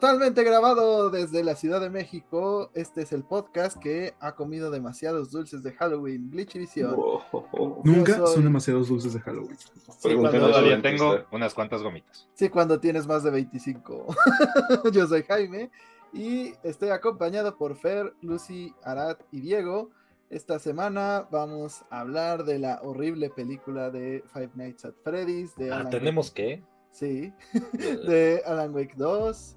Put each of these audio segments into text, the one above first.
Totalmente grabado desde la Ciudad de México. Este es el podcast que ha comido demasiados dulces de Halloween. Glitch Edition. Nunca soy- son demasiados dulces de Halloween. Cuando- Todavía tengo unas cuantas gomitas. Sí, cuando tienes más de 25. Yo soy Jaime y estoy acompañado por Fer, Lucy, Arad y Diego. Esta semana vamos a hablar de la horrible película de Five Nights at Freddy's. De Ah, Alan tenemos Wake- que. Sí, de Alan Wake 2.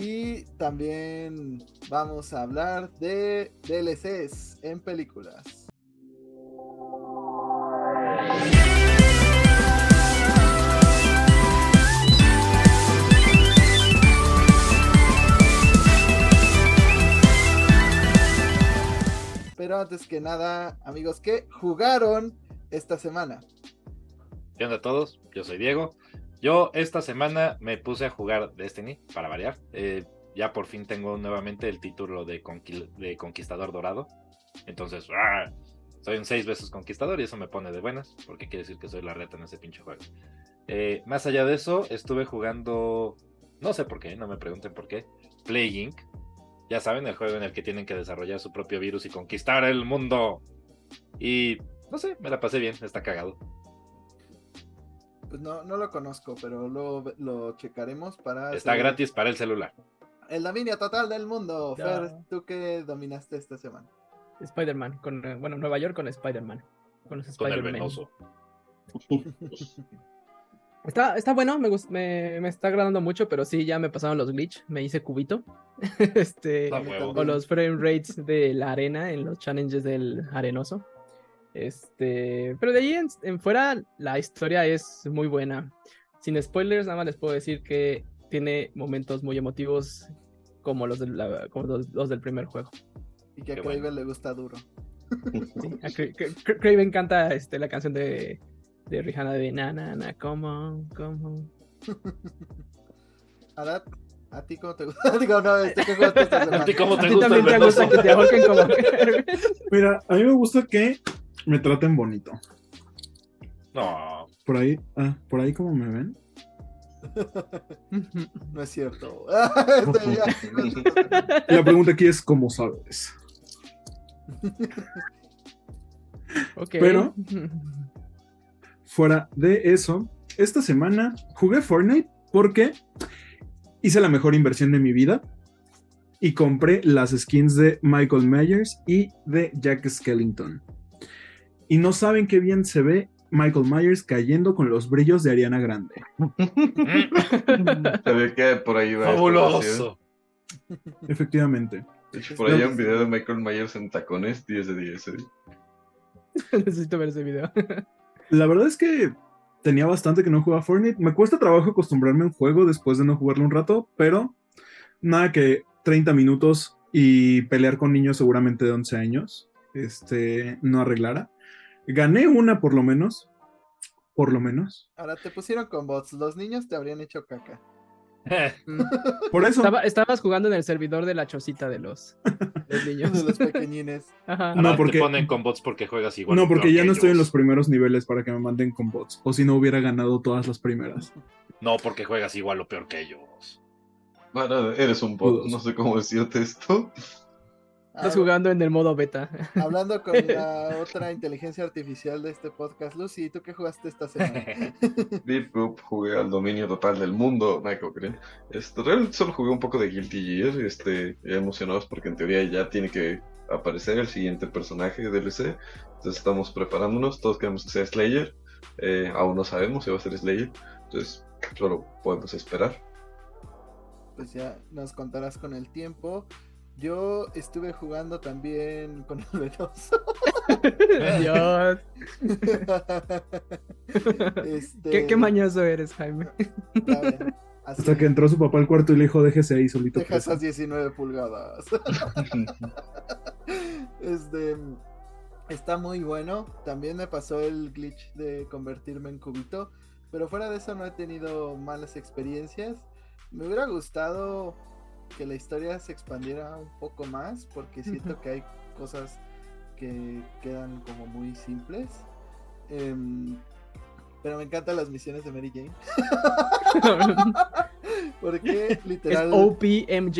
Y también vamos a hablar de DLCs en películas. Pero antes que nada, amigos, ¿qué jugaron esta semana? ¿Qué onda a todos? Yo soy Diego. Yo esta semana me puse a jugar Destiny, para variar. Eh, ya por fin tengo nuevamente el título de, Conquistador Dorado. Entonces, ¡ah! soy un seis veces conquistador y eso me pone de buenas, porque quiere decir que soy la reta en ese pinche juego. Eh, más allá de eso, estuve jugando, no sé por qué, no me pregunten por qué, Plague Inc. Ya saben, el juego en el que tienen que desarrollar su propio virus y conquistar el mundo. Y, no sé, me la pasé bien, está cagado. Pues no, no lo conozco, pero lo, lo checaremos para... Está hacer gratis para el celular. El dominio total del mundo. Ya. Fer, ¿tú qué dominaste esta semana? Spider-Man, con, eh, bueno, Nueva York con Spider-Man. Con los Con el Spider-Man. venoso. Está, está bueno, me, gust- me, me está agradando mucho, pero sí, ya me pasaron los glitch, me hice cubito. este, Ah, huevo. o los frame rates de la arena en los challenges del arenoso. Este, pero de ahí en, en fuera la historia es muy buena. Sin spoilers, nada más les puedo decir que tiene momentos muy emotivos como los la- como los, los del primer juego. Y que a Qué Kraven bueno. le gusta duro. Sí, a Cra- Cra- Cra- Craven canta este, la canción de, de Rihanna de Na Na Na, come on, come on. Arad, ¿a ti cómo te gusta? Digo, no, este semana. ¿A ti cómo ¿A te ti gusta el también te gusta que te ahorquen como Mira, a mí me gusta que me traten bonito. No, Por ahí, ah, por ahí como me ven. No es cierto. La pregunta aquí es ¿cómo sabes? Ok. Pero- Fuera de eso, esta semana jugué Fortnite porque hice la mejor inversión de mi vida y compré las skins de Michael Myers y de Jack Skellington. Y no saben qué bien se ve Michael Myers cayendo con los brillos de Ariana Grande. Se ve que por ahí va. fabuloso. Efectivamente. De hecho, por ahí hay un video de Michael Myers en tacones 10 de 10. ¿eh? Necesito ver ese video. La verdad es que tenía bastante que no jugaba Fortnite. Me cuesta trabajo acostumbrarme a un juego después de no jugarlo un rato, pero nada que 30 minutos y pelear con niños seguramente de 11 años este, no arreglara. Gané una por lo menos. Por lo menos. Ahora te pusieron con bots. Los niños te habrían hecho caca. Por eso. Estaba- estabas jugando en el servidor de la chocita de los, de los De niños. los pequeñines. Ajá. No, No, porque- te ponen con bots porque juegas igual. no, porque ya no estoy en los primeros niveles para que me manden con bots. O si no hubiera ganado todas las primeras. No, porque juegas igual o peor que ellos. Bueno, eres un bot, no sé cómo decirte esto. Estás jugando en el modo beta. Hablando con la otra inteligencia artificial de este podcast, Lucy, ¿tú qué jugaste esta semana? Deep Group jugué al dominio total del mundo, que creen. Este, realmente solo jugué un poco de Guilty Gear, este, ya emocionados porque en teoría ya tiene que aparecer el siguiente personaje de DLC. Entonces estamos preparándonos, todos queremos que sea Slayer. Eh, aún no sabemos si va a ser Slayer, entonces solo podemos esperar. Pues ya nos contarás con el tiempo. Yo estuve jugando también con el venoso. Dios. Este, ¿Qué, qué mañoso eres, Jaime. bien, así, Hasta que entró su papá al cuarto y le dijo, déjese ahí solito. Deja preso". esas 19 pulgadas. este está muy bueno. También me pasó el glitch de convertirme en cubito. Pero fuera de eso no he tenido malas experiencias. Me hubiera gustado que la historia se expandiera un poco más. Porque siento que hay cosas que quedan como muy simples. Em, pero me encantan las misiones de Mary Jane. Porque Es literal. OPMJ.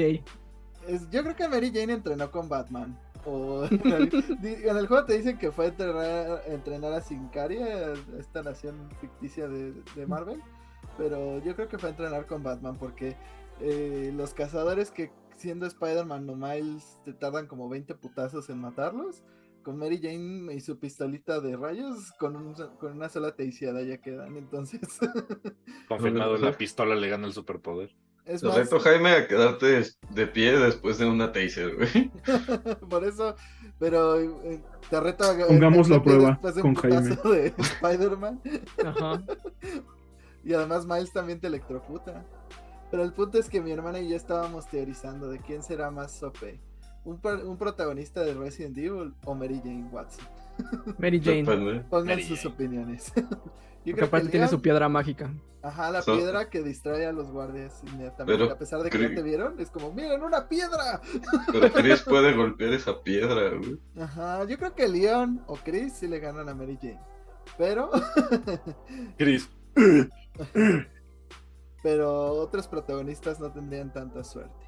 es- yo creo que Mary Jane entrenó con Batman. O en el, di- en el juego te dicen que fue a entrenar, entrenar a Sincaria, esta nación ficticia de, de Marvel. Pero yo creo que fue a entrenar con Batman porque eh, los cazadores que siendo Spider-Man o Miles te tardan como 20 putazos en matarlos. Con Mary Jane y su pistolita de rayos, con, un- con una sola teiciada ya quedan. Entonces, Confirmado, la pistola le gana el superpoder. es Te más, reto, Jaime, a quedarte de pie después de una taser, güey. Por eso, pero eh, te reto a Pongámoslo a meterte prueba de con Jaime. de Spider-Man. Ajá. Y además Miles también te electrocuta. Pero el punto es que mi hermana y yo estábamos teorizando de quién será más OP. Un, un protagonista de Resident Evil o Mary Jane Watson. Mary Jane. Depende. Pongan Mary sus Jane. opiniones. Yo aparte tiene Leon- su piedra mágica. Ajá, la So- piedra que distrae a los guardias inmediatamente. Pero a pesar de que no te vieron, es como, miren, una piedra. Pero Chris puede golpear esa piedra, güey. Ajá, yo creo que Leon o Chris sí le ganan a Mary Jane. Pero Chris. Pero otros protagonistas no tendrían tanta suerte.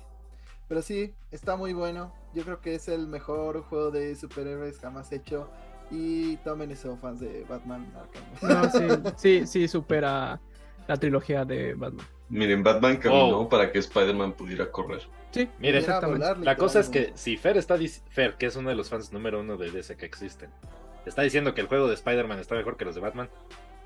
Pero sí, está muy bueno. Yo creo que es el mejor juego de superhéroes jamás hecho. Y tomen eso, fans de Batman Arkham. No, sí, sí, sí, supera la trilogía de Batman. Miren, Batman caminó Oh. para que Spider-Man pudiera correr. Sí, Miren, Pudiera exactamente. volar, La cosa es que si Fer está Fer, que es uno de los fans número uno de DC que existen, está diciendo que el juego de Spider-Man está mejor que los de Batman,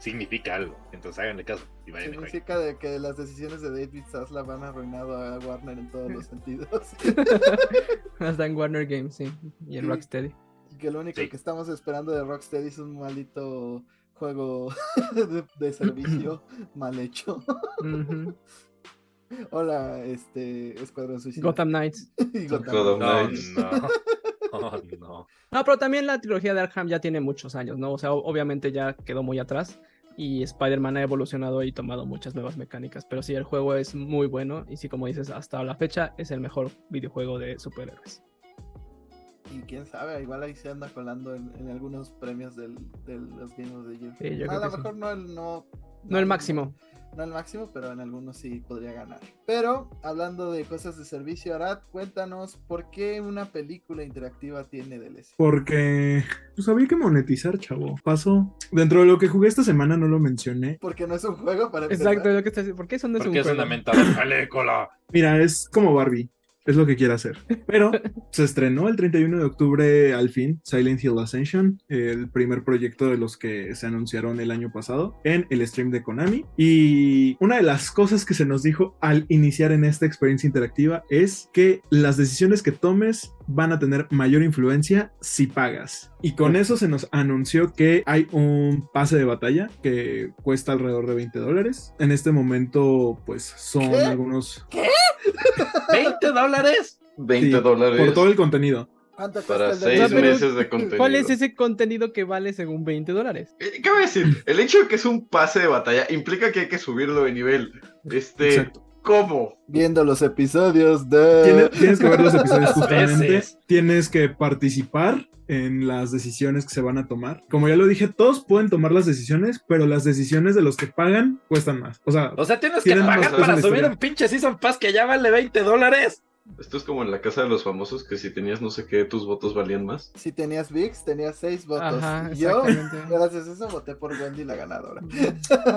significa algo. Entonces háganle caso y vayan. Significa de que las decisiones de David Zaslav han arruinado a Warner en todos los sentidos. Hasta en Warner Games, sí. Y en Sí. Rocksteady. Y que lo único Sí. que estamos esperando de Rocksteady es un maldito juego de, de servicio mal hecho. Hola, este Escuadrón Suicida. Gotham Knights. Gotham. Gotham No. Oh, no. No, pero también la trilogía de Arkham ya tiene muchos años, ¿no? O sea, obviamente ya quedó muy atrás. Y Spider-Man ha evolucionado y tomado muchas nuevas mecánicas. Pero sí, el juego es muy bueno. Y sí, como dices, hasta la fecha es el mejor videojuego de superhéroes. Y quién sabe, igual ahí se anda colando en, en algunos premios del, de los Game of the Year. Sí, yo a creo lo sí. mejor no el no, No el máximo. No el máximo, pero en algunos sí podría ganar. Pero hablando de cosas de servicio, Arad, cuéntanos por qué una película interactiva tiene DLC. Porque pues había que monetizar, chavo. Pasó. Dentro de lo que jugué esta semana no lo mencioné. Porque no es un juego para empezar. Exacto, es lo que estás diciendo. ¿Por qué eso no es Porque un es juego? una mentada. Mira, es como Barbie. Es lo que quiere hacer. Pero se estrenó el 31 de octubre al fin Silent Hill Ascension, el primer proyecto de los que se anunciaron el año pasado en el stream de Konami. Y una de las cosas que se nos dijo al iniciar en esta experiencia interactiva es que las decisiones que tomes van a tener mayor influencia si pagas. Y con eso se nos anunció que hay un pase de batalla que cuesta alrededor de 20 dólares. En este momento, pues son ¿Qué? algunos... ¿20 dólares? 20 Sí, dólares Por todo el contenido. ¿Cuánto para cuesta el seis O sea, DLC? pero- meses de contenido. ¿Cuál es ese contenido que vale según 20 dólares? Eh, ¿Qué voy a decir? El hecho de que es un pase de batalla implica que hay que subirlo de nivel. Este, Exacto. ¿Cómo? Viendo los episodios de... Tienes, tienes que ver los episodios justamente. Tienes que participar en las decisiones que se van a tomar. Como ya lo dije, todos pueden tomar las decisiones, pero las decisiones de los que pagan cuestan más. O sea, O sea, tienes que pagar para subir un pinche Season Pass que ya vale 20 dólares. Esto es como en la casa de los famosos que si tenías no sé qué, tus votos valían más. Si tenías VIX, tenías seis votos. Ajá, yo, exactamente. gracias a eso, voté por Wendy, la ganadora.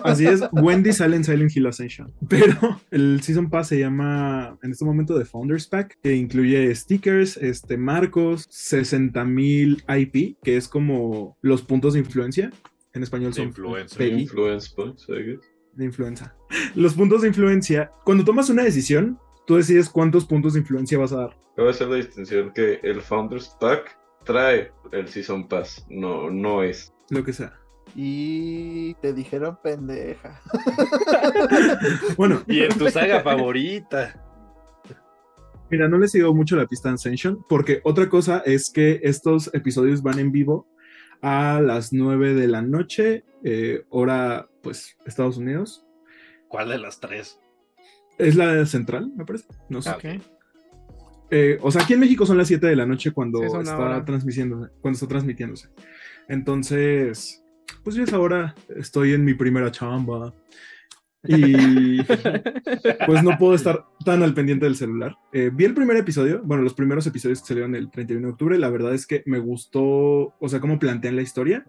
así es. Wendy sale en Silent Hill Ascension. Pero el Season Pass se llama en este momento The Founders Pack, que incluye stickers, este, marcos, 60.000 IP, que es como los puntos de influencia. En español son influencer. Influence points, I guess. de influencia. Los puntos de influencia, cuando tomas una decisión, tú decides cuántos puntos de influencia vas a dar. Cabe hacer la distinción que el Founders Pack trae el Season Pass, no, no es. Lo que sea. Y te dijeron pendeja. Bueno, Y en tu saga favorita. mira, no le sigo mucho la pista Ascension, porque otra cosa es que estos episodios van en vivo a las 9 de la noche, eh, hora, pues, Estados Unidos. ¿Cuál de las tres? Es la central, me parece. No sé. Ah, Ok. Eh, o sea, aquí en México son las 7 de la noche cuando Sí, es está transmitiéndose, cuando está transmitiéndose. Entonces, pues yo a esa hora estoy en mi primera chamba. Y pues no puedo estar tan al pendiente del celular. Eh, vi el primer episodio, bueno, los primeros episodios que salieron el 31 de octubre. La verdad es que me gustó, o sea, cómo plantean la historia,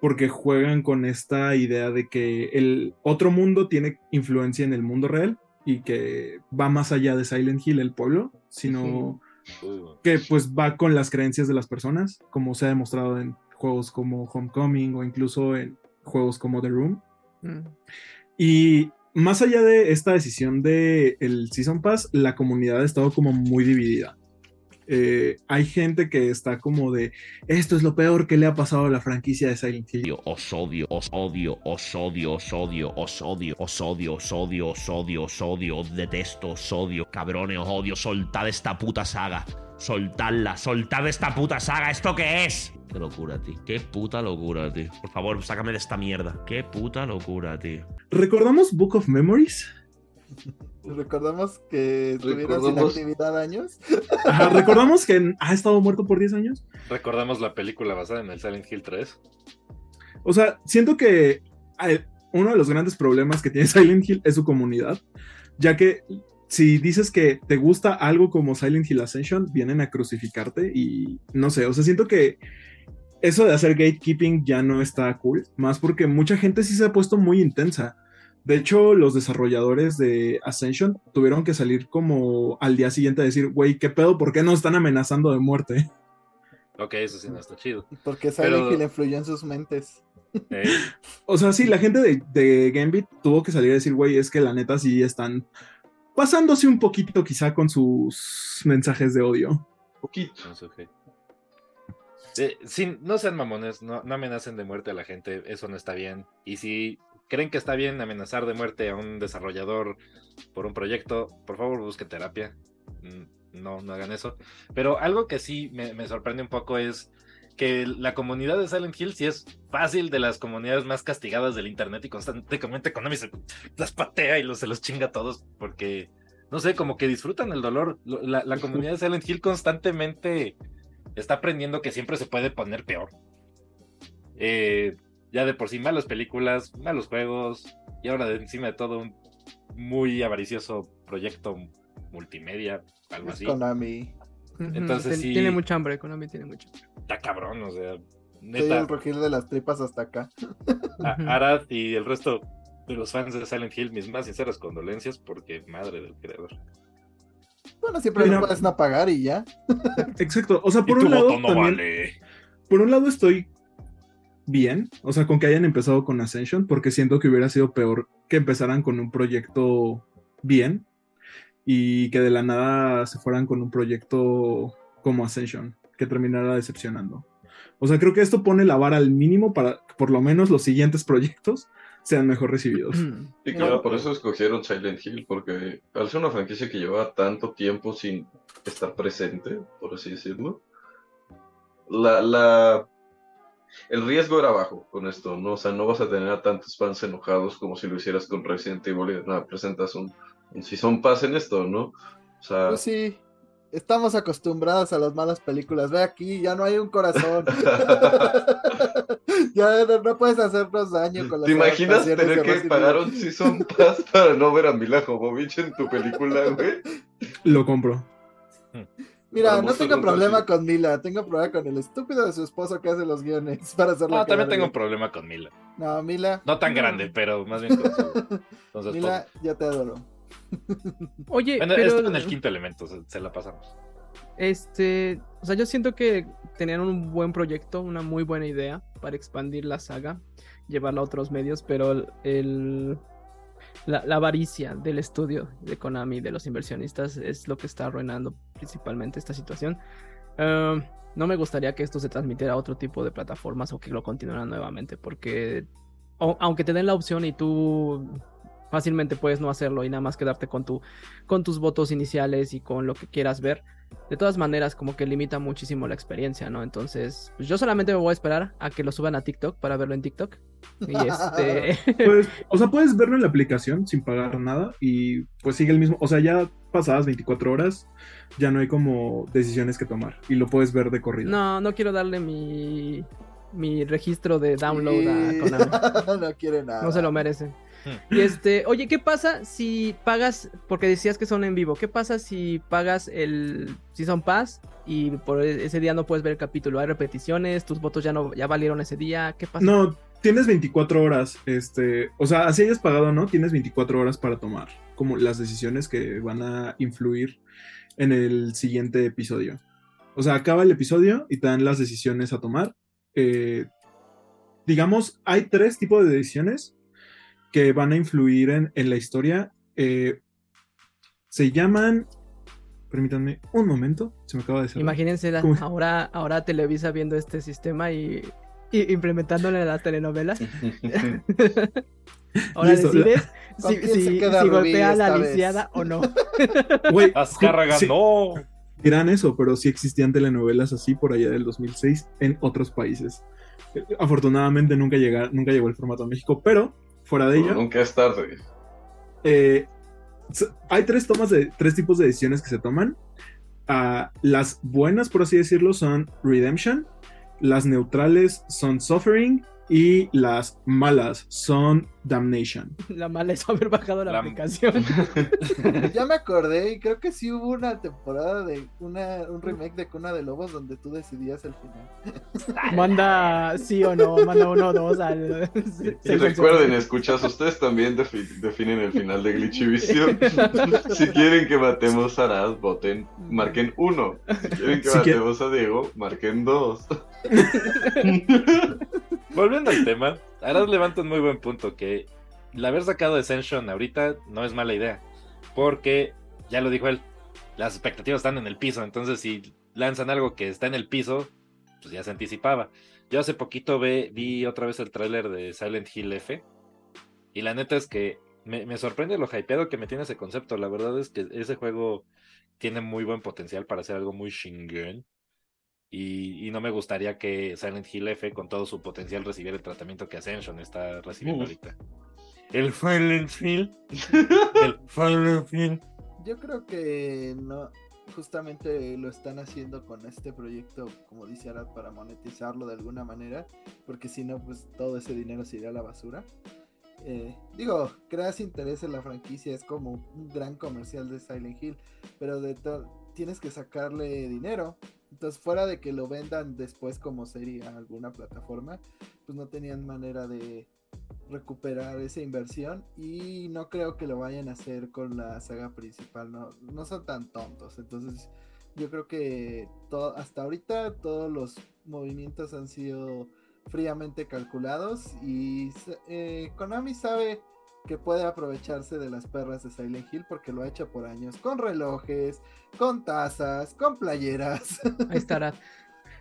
porque juegan con esta idea de que el otro mundo tiene influencia en el mundo real y que va más allá de Silent Hill, el pueblo, sino que pues va con las creencias de las personas, como se ha demostrado en juegos como Homecoming o incluso en juegos como The Room. Mm. Y más allá de esta decisión del el Season Pass, la comunidad ha estado como muy dividida. Eh, hay gente que está como de esto es lo peor que le ha pasado a la franquicia de Silent Hill. Os odio, os odio, os odio, os odio, os odio, os odio, os odio, os odio, os odio, os detesto, os odio, cabrones, os odio, soltad esta puta saga. Soltadla, soltad esta puta saga, ¿esto qué es? Qué locura, tío. Qué puta locura, tío. Por favor, sácame de esta mierda. Qué puta locura, tío. ¿Recordamos Book of Memories? Recordamos que estuvieron sin Recordamos- actividad años. Ajá, ¿Recordamos que ha estado muerto por 10 años? Recordamos la película basada en el Silent Hill 3. O sea, siento que uno de los grandes problemas que tiene Silent Hill es su comunidad, ya que si dices que te gusta algo como Silent Hill Ascension, vienen a crucificarte y no sé, o sea, siento que eso de hacer gatekeeping ya no está cool, más porque mucha gente sí se ha puesto muy intensa. De hecho, los desarrolladores de Ascension tuvieron que salir como al día siguiente a decir, güey, ¿qué pedo? ¿Por qué nos están amenazando de muerte? Ok, eso sí no está chido. Porque Silent Pero- Hill influyó en sus mentes. Eh, O sea, sí, la gente de, de Gambit tuvo que salir a decir, güey, es que la neta sí están pasándose un poquito quizá con sus mensajes de odio. Poquito. no sé qué. Eh, sí, no sean mamones, no, no amenacen de muerte a la gente, eso no está bien. Y si creen que está bien amenazar de muerte a un desarrollador por un proyecto, por favor busquen terapia. Mm, No, no hagan eso. Pero algo que sí me, sorprende un poco es que la comunidad de Silent Hill sí es fácil de las comunidades más castigadas del internet y constantemente Konami se las patea y los, se los chinga a todos porque, no sé, como que disfrutan el dolor. Lo- La, la comunidad de Silent Hill constantemente está aprendiendo que siempre se puede poner peor. Eh, ya de por sí malas películas, malos juegos y ahora de encima de todo un muy avaricioso proyecto multimedia, algo Es así. Konami. Entonces sí- Tiene mucha hambre, Konami tiene mucha hambre. Está cabrón, o sea, Estoy neta. el rugir de las tripas hasta acá. A-. Arad y el resto de los fans de Silent Hill, mis más sinceras condolencias, porque madre del creador. Bueno, siempre Mira. lo puedes no pagar y ya. Exacto. O sea, por y tu un lado, voto no también, vale. por un lado estoy bien, o sea, con que hayan empezado con Ascension, porque siento que hubiera sido peor que empezaran con un proyecto bien y que de la nada se fueran con un proyecto como Ascension, que terminara decepcionando. O sea, creo que esto pone la vara al mínimo para que por lo menos los siguientes proyectos sean mejor recibidos. Y No. claro, por eso escogieron Silent Hill, porque al ser una franquicia que llevaba tanto tiempo sin estar presente, por así decirlo, la, la, el riesgo era bajo con esto, ¿no? O sea, no vas a tener a tantos fans enojados como si lo hicieras con Resident Evil y nada, presentas un, un Season Pass en esto, ¿no? O sea, Pues sí, estamos acostumbrados a las malas películas. Ve aquí, ya no hay un corazón. ya no, no puedes hacernos daño con las ¿te imaginas tener de que pagar un Season Pass para no ver a Mila Jovovich en tu película, güey? Lo compro. Mira, no tengo problema con Mila, tengo problema con el estúpido de su esposo que hace los guiones para hacerlo. No, también tengo un bien. problema con Mila. No, Mila. No tan grande, pero más bien con su, con su Mila, ya te adoro. Oye, Bueno, pero esto en el quinto elemento, se, se la pasamos. este, o sea, yo siento que tenían un buen proyecto, una muy buena idea para expandir la saga, llevarla a otros medios, pero el, el- la, la avaricia del estudio de Konami, de los inversionistas, es lo que está arruinando principalmente esta situación. Ah, no me gustaría que esto se transmitiera a otro tipo de plataformas o que lo continuaran nuevamente, porque aunque te den la opción y tú fácilmente puedes no hacerlo y nada más quedarte con tu con tus votos iniciales y con lo que quieras ver. De todas maneras, como que limita muchísimo la experiencia, ¿no? Entonces, pues yo solamente me voy a esperar a que lo suban a TikTok para verlo en TikTok. Y este. Pues, o sea, puedes verlo en la aplicación sin pagar nada y pues sigue el mismo, o sea, ya pasadas 24 horas ya no hay como decisiones que tomar y lo puedes ver de corrido. no, no quiero darle mi. mi registro de download a Sí. Konami. no quiere nada. No se lo merece. Y este, oye, ¿qué pasa si pagas, porque decías que son en vivo, ¿qué pasa si pagas el Season Pass y por e, ese día no puedes ver el capítulo? ¿Hay repeticiones? ¿Tus votos ya no ya valieron ese día? ¿Qué pasa? No, tienes 24 horas, este, o sea, así hayas pagado, ¿no? Tienes 24 horas para tomar como las decisiones que van a influir en el siguiente episodio. O sea, acaba el episodio y te dan las decisiones a tomar. Eh, digamos, hay tres tipos de decisiones que van a influir en, en la historia. Eh, se llaman. Permítanme un momento, se me acaba de cerrar. Imagínense la- ahora, ahora Televisa viendo este sistema y, y implementándolo en las telenovelas. Ahora Listo, decides ¿Con si, golpea a la lisiada o no. Güey, Azcárraga, sí, no. dirán eso, pero sí existían telenovelas así por allá del 2006 en otros países. Eh, Afortunadamente nunca, llega, nunca llegó el formato a México, pero fuera de Pero ello, nunca es tarde. eh, hay tres tomas de tres tipos de decisiones que se toman. Ah, las buenas, por así decirlo, son Redemption. Las neutrales son Suffering. Y las malas son Damnation. La mala es haber bajado la, La- aplicación. Ya me acordé y creo que sí hubo una temporada de una, un remake de Cuna de Lobos donde tú decidías el final. Manda sí o no, manda uno o dos al. Y recuerden, escuchas, ustedes también defi- definen el final de Glitchivisión. si quieren que matemos a Arad, voten, marquen uno. Si quieren que Si matemos a Diego, marquen dos. Volviendo al tema, Arad levanta un muy buen punto que el haber sacado Ascension ahorita no es mala idea. Porque, ya lo dijo él, las expectativas están en el piso. Entonces, si lanzan algo que está en el piso, pues ya se anticipaba. Yo hace poquito vi otra vez el tráiler de Silent Hill F. Y la neta es que me, sorprende lo hypeado que me tiene ese concepto. La verdad es que ese juego tiene muy buen potencial para hacer algo muy shingen. Y, y no me gustaría que Silent Hill F con todo su potencial recibiera el tratamiento que Ascension está recibiendo Uf. ahorita. El Silent Hill. El Silent Hill. Yo creo que no, justamente lo están haciendo con este proyecto, como dice Arad, para monetizarlo de alguna manera, porque si no, pues todo ese dinero se iría a la basura. Eh, digo, creas interés en la franquicia, es como un gran comercial de Silent Hill, pero de tienes que sacarle dinero. Entonces, fuera de que lo vendan después como sería alguna plataforma, pues no tenían manera de recuperar esa inversión y no creo que lo vayan a hacer con la saga principal, no, no son tan tontos, entonces yo creo que to- hasta ahorita todos los movimientos han sido fríamente calculados y eh, Konami sabe que puede aprovecharse de las perras de Silent Hill porque lo ha hecho por años, con relojes, con tazas, con playeras. Ahí estará.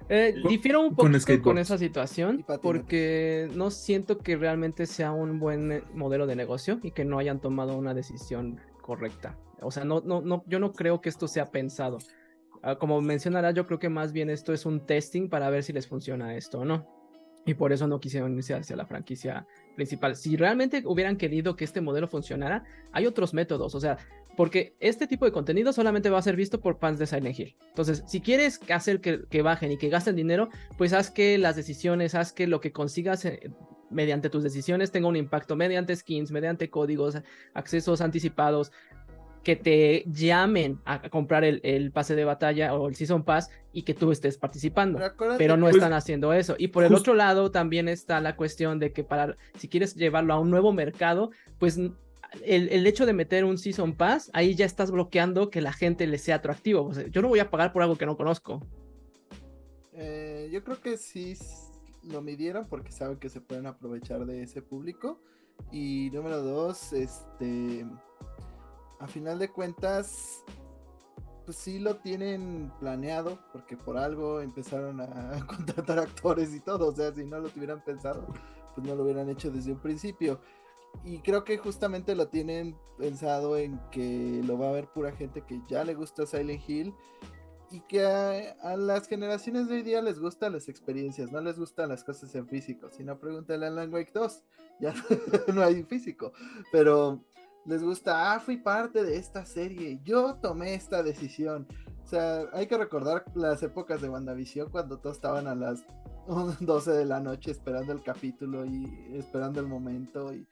Eh, Con- difiero un con poco con, skateboards. esa situación porque no siento que realmente sea un buen eh, modelo de negocio y que no hayan tomado una decisión correcta. O sea, no, no, no, yo no creo que esto sea pensado. Ah, como mencionará, yo creo que más bien esto es un testing para ver si les funciona esto o no. Y por eso no quisieron irse hacia la franquicia principal. Si realmente hubieran querido que este modelo funcionara, hay otros métodos. O sea, porque este tipo de contenido solamente va a ser visto por fans de Silent Hill. Entonces, si quieres hacer que, bajen y que gasten dinero, pues haz que las decisiones, haz que lo que consigas eh, mediante tus decisiones tenga un impacto mediante skins, mediante códigos, accesos anticipados, que te llamen a comprar el, el pase de batalla o el Season Pass y que tú estés participando Pero, no Pues, están haciendo eso. Y por el otro lado también está la cuestión de que para, si quieres llevarlo a un nuevo mercado, pues el, el hecho de meter un Season Pass, ahí ya estás bloqueando que la gente le sea atractivo. O sea, yo no voy a pagar por algo que no conozco. Eh, yo creo que sí lo midieron porque saben que se pueden aprovechar de ese público. Y número dos, este, a final de cuentas, pues sí lo tienen planeado porque por algo empezaron a contratar actores y todo. O sea, si no lo tuvieran pensado, pues no lo hubieran hecho desde un principio. Y creo que justamente lo tienen pensado en que lo va a ver pura gente que ya le gusta Silent Hill y que a, las generaciones de hoy día les gustan las experiencias, no les gustan las cosas en físico. Si no, pregúntale a Alan Wake 2, ya no hay físico, pero les gusta, ah, fui parte de esta serie, yo tomé esta decisión. O sea, hay que recordar las épocas de WandaVision cuando todos estaban a las 12 de la noche esperando el capítulo y esperando el momento y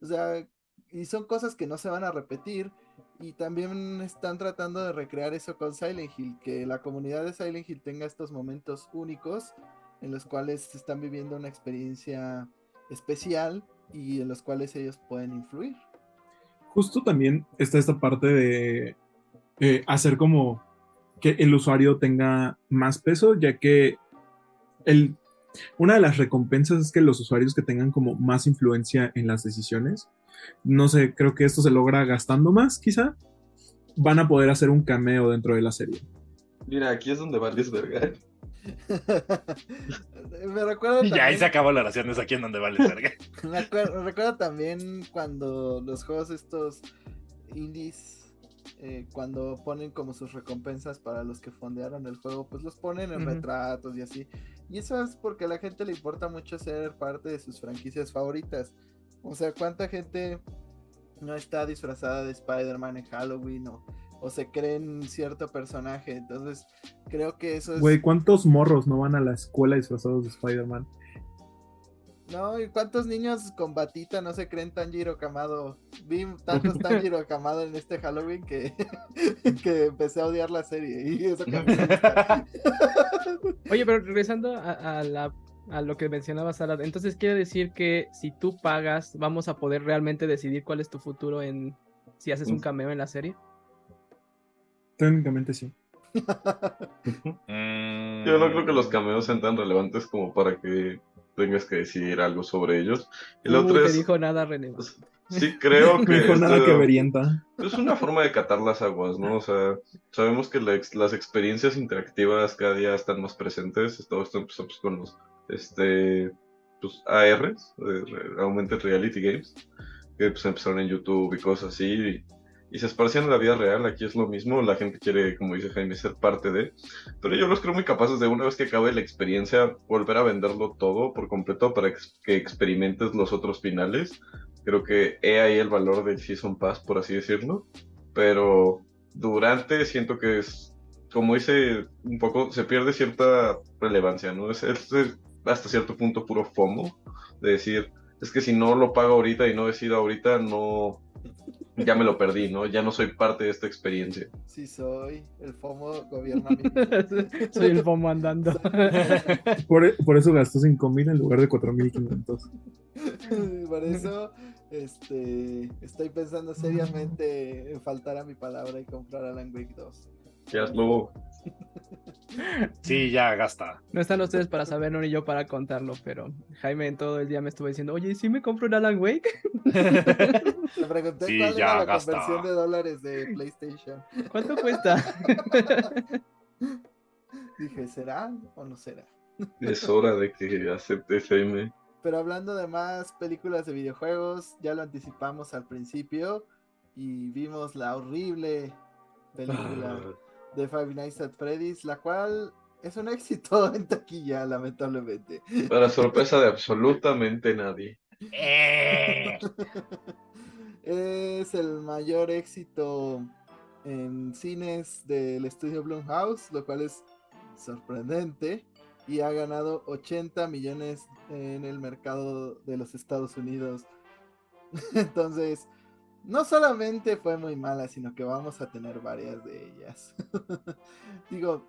o sea, y son cosas que no se van a repetir. Y también están tratando de recrear eso con Silent Hill, que la comunidad de Silent Hill tenga estos momentos únicos en los cuales están viviendo una experiencia especial y en los cuales ellos pueden influir. Justo también está esta parte de eh, hacer como que el usuario tenga más peso, ya que el, una de las recompensas es que los usuarios que tengan como más influencia en las decisiones, no sé, creo que esto se logra gastando más, quizá, van a poder hacer un cameo dentro de la serie. Mira, aquí es donde vales verga. me recuerda Y ya ahí también- se acabó la oración, es aquí en donde vale verga. Me acuer- me recuerda también cuando los juegos estos indies, eh, cuando ponen como sus recompensas para los que fondearon el juego, pues los ponen en retratos y así. Y eso es porque a la gente le importa mucho ser parte de sus franquicias favoritas. O sea, ¿cuánta gente no está disfrazada de Spider-Man en Halloween o, o se creen cierto personaje? Entonces, creo que eso es... Güey, ¿cuántos morros no van a la escuela disfrazados de Spider-Man? No, ¿y cuántos niños con batita no se creen Tanjiro Kamado? Vi tantos Tanjiro Kamado en este Halloween que, que empecé a odiar la serie. Y eso. Oye, pero regresando a, a la- a lo que mencionaba Sara, entonces quiere decir que si tú pagas, vamos a poder realmente decidir cuál es tu futuro en si haces un cameo en la serie. Técnicamente sí. Mm, Yo no creo que los cameos sean tan relevantes como para que tengas que decidir algo sobre ellos. Uy, otro te es, dijo nada, René. pues, sí creo que Mejor nada esto- que verienta. es una forma de catar las aguas, ¿no? O sea, sabemos que la ex- las experiencias interactivas cada día están más presentes. Todo esto empezó pues, con los este, pues, ARs, eh, Augmented Reality Games, que pues, empezaron en YouTube y cosas así. Y, y se esparcían en la vida real. Aquí es lo mismo. La gente quiere, como dice Jaime, ser parte de. Pero yo los creo muy capaces de, una vez que acabe la experiencia, volver a venderlo todo por completo para que experimentes los otros finales. Creo que he ahí el valor del Season Pass, por así decirlo. Pero durante siento que es, como dice un poco, se pierde cierta relevancia, ¿no? Es, es- es hasta cierto punto puro FOMO, de decir, es que si no lo pago ahorita y no decido ahorita, no, ya me lo perdí, ¿no? Ya no soy parte de esta experiencia. Sí soy, el FOMO gobierna mi. Soy el FOMO andando. Por, por eso gastó 5000 en lugar de 4500. Por eso este, estoy pensando seriamente en faltar a mi palabra y comprar Alan Wake 2. Ya hazlo. Sí, ya gasta. No están ustedes para saberlo ni yo para contarlo, pero Jaime en todo el día me estuvo diciendo, oye, ¿y si me compro un Alan Wake? Le pregunté Sí, cuál ya era la gasta. conversión de dólares de PlayStation. ¿Cuánto cuesta? Dije, ¿será o no será? Es hora de que acepte FM. Pero hablando de más películas de videojuegos, ya lo anticipamos al principio y vimos la horrible película de Five Nights at Freddy's, la cual es un éxito en taquilla, lamentablemente. Para sorpresa de absolutamente nadie. es el mayor éxito en cines del estudio Blumhouse, lo cual es sorprendente. Y ha ganado 80 millones en el mercado de los Estados Unidos. Entonces, no solamente fue muy mala, sino que vamos a tener varias de ellas. Digo,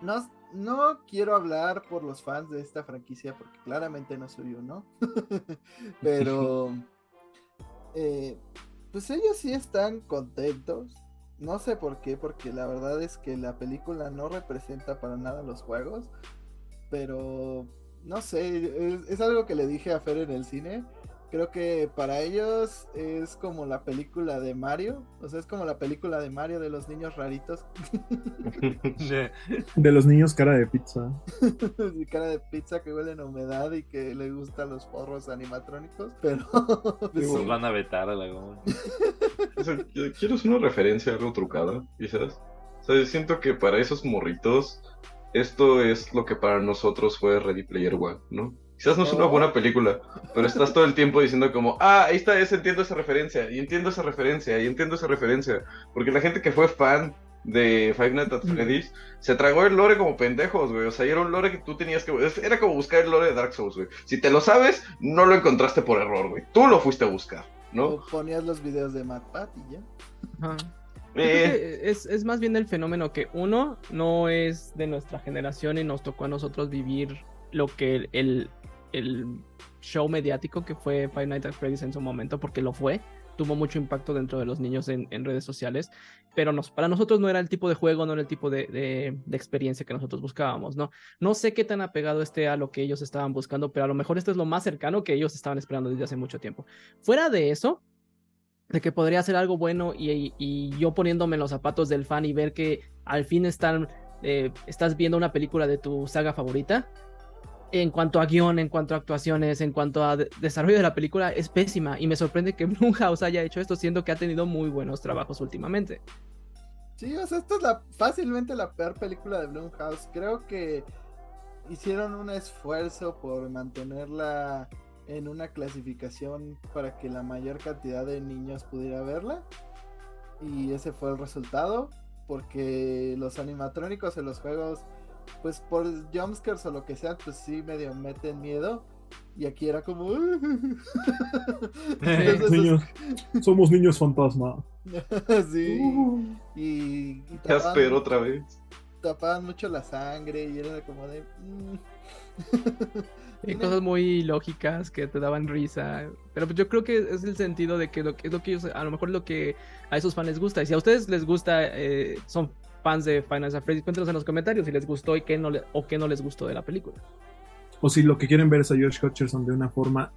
no, no quiero hablar por los fans de esta franquicia, porque claramente no soy uno. Pero, eh, pues ellos sí están contentos. No sé por qué, porque la verdad es que la película no representa para nada los juegos. Pero, no sé, es, es algo que le dije a Fer en el cine. Creo que para ellos es como la película de Mario. O sea, es como la película de Mario de los niños raritos. De los niños cara de pizza. cara de pizza que huelen a humedad y que le gustan los forros animatrónicos. Pero, pues, sí. van a vetar a la goma. O sea, yo quiero hacer una referencia a algo trucada, quizás. O sea, yo siento que para esos morritos, esto es lo que para nosotros fue Ready Player One, ¿no? Quizás no es una buena película, pero estás todo el tiempo diciendo como, ah, ahí está, ese, entiendo esa referencia, y entiendo esa referencia, y entiendo esa referencia. Porque la gente que fue fan de Five Nights at Freddy's se tragó el lore como pendejos, güey. O sea, era un lore que tú tenías que... es- Era como buscar el lore de Dark Souls, güey. Si te lo sabes, no lo encontraste por error, güey. Tú lo fuiste a buscar. ¿no? O ponías los videos de Matt Pat y ya. Ajá. Eh, es, es más bien el fenómeno que uno no es de nuestra generación y nos tocó a nosotros vivir lo que el, el, el show mediático que fue Five Nights Freddy's en su momento, porque lo fue, tuvo mucho impacto dentro de los niños en, redes sociales, pero nos, para nosotros no era el tipo de juego, no era el tipo de, experiencia que nosotros buscábamos, ¿no? No sé qué tan apegado esté a lo que ellos estaban buscando, pero a lo mejor esto es lo más cercano que ellos estaban esperando desde hace mucho tiempo. Fuera de eso, de que podría ser algo bueno y, y yo poniéndome en los zapatos del fan y ver que al fin están, eh, estás viendo una película de tu saga favorita, en cuanto a guion, en cuanto a actuaciones, en cuanto a de- desarrollo de la película, es pésima y me sorprende que Blumhouse haya hecho esto, siendo que ha tenido muy buenos trabajos últimamente. Sí, o sea, esta es la, fácilmente la peor película de Blumhouse. Creo que hicieron un esfuerzo por mantenerla en una clasificación para que la mayor cantidad de niños pudiera verla. Y ese fue el resultado. Porque los animatrónicos en los juegos, pues por jumpscares o lo que sea, pues sí medio meten miedo. Y aquí era como... Entonces, Niños, somos niños fantasma. sí. Uh. Y, y tapaban- Casper otra vez. tapaban mucho la sangre y era como de. mm. Tiene- cosas muy lógicas que te daban risa. Pero pues yo creo que es el sentido de que lo que es lo que ellos, a lo mejor es lo que a esos fans les gusta. Y si a ustedes les gusta, eh, son fans de Final Fantasy, cuéntenos en los comentarios si les gustó y qué no le- o qué no les gustó de la película. O si lo que quieren ver es a George Hutcherson de una forma.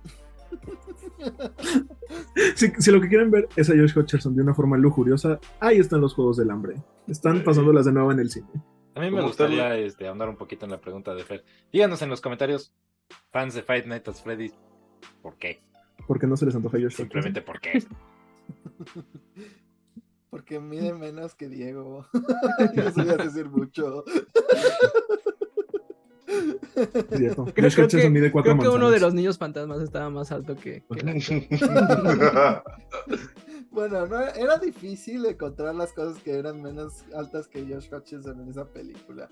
si, si lo que quieren ver es a George Hutcherson de una forma lujuriosa, ahí están los juegos del hambre. Están pasándolas de nuevo en el cine. A mí me gustaría tal- este, ahondar un poquito en la pregunta de Fer. Díganos en los comentarios, fans de Five Nights at Freddy's, ¿por qué? Porque no se les antoja a George Simplemente por qué. Porque mide menos que Diego. eso ya es decir mucho. Cierto. Creo, creo Hutcherson que, mide cuatro creo que uno de los niños fantasmas estaba más alto que, que. Bueno, no, era difícil encontrar las cosas que eran menos altas que Josh Hutcherson en esa película.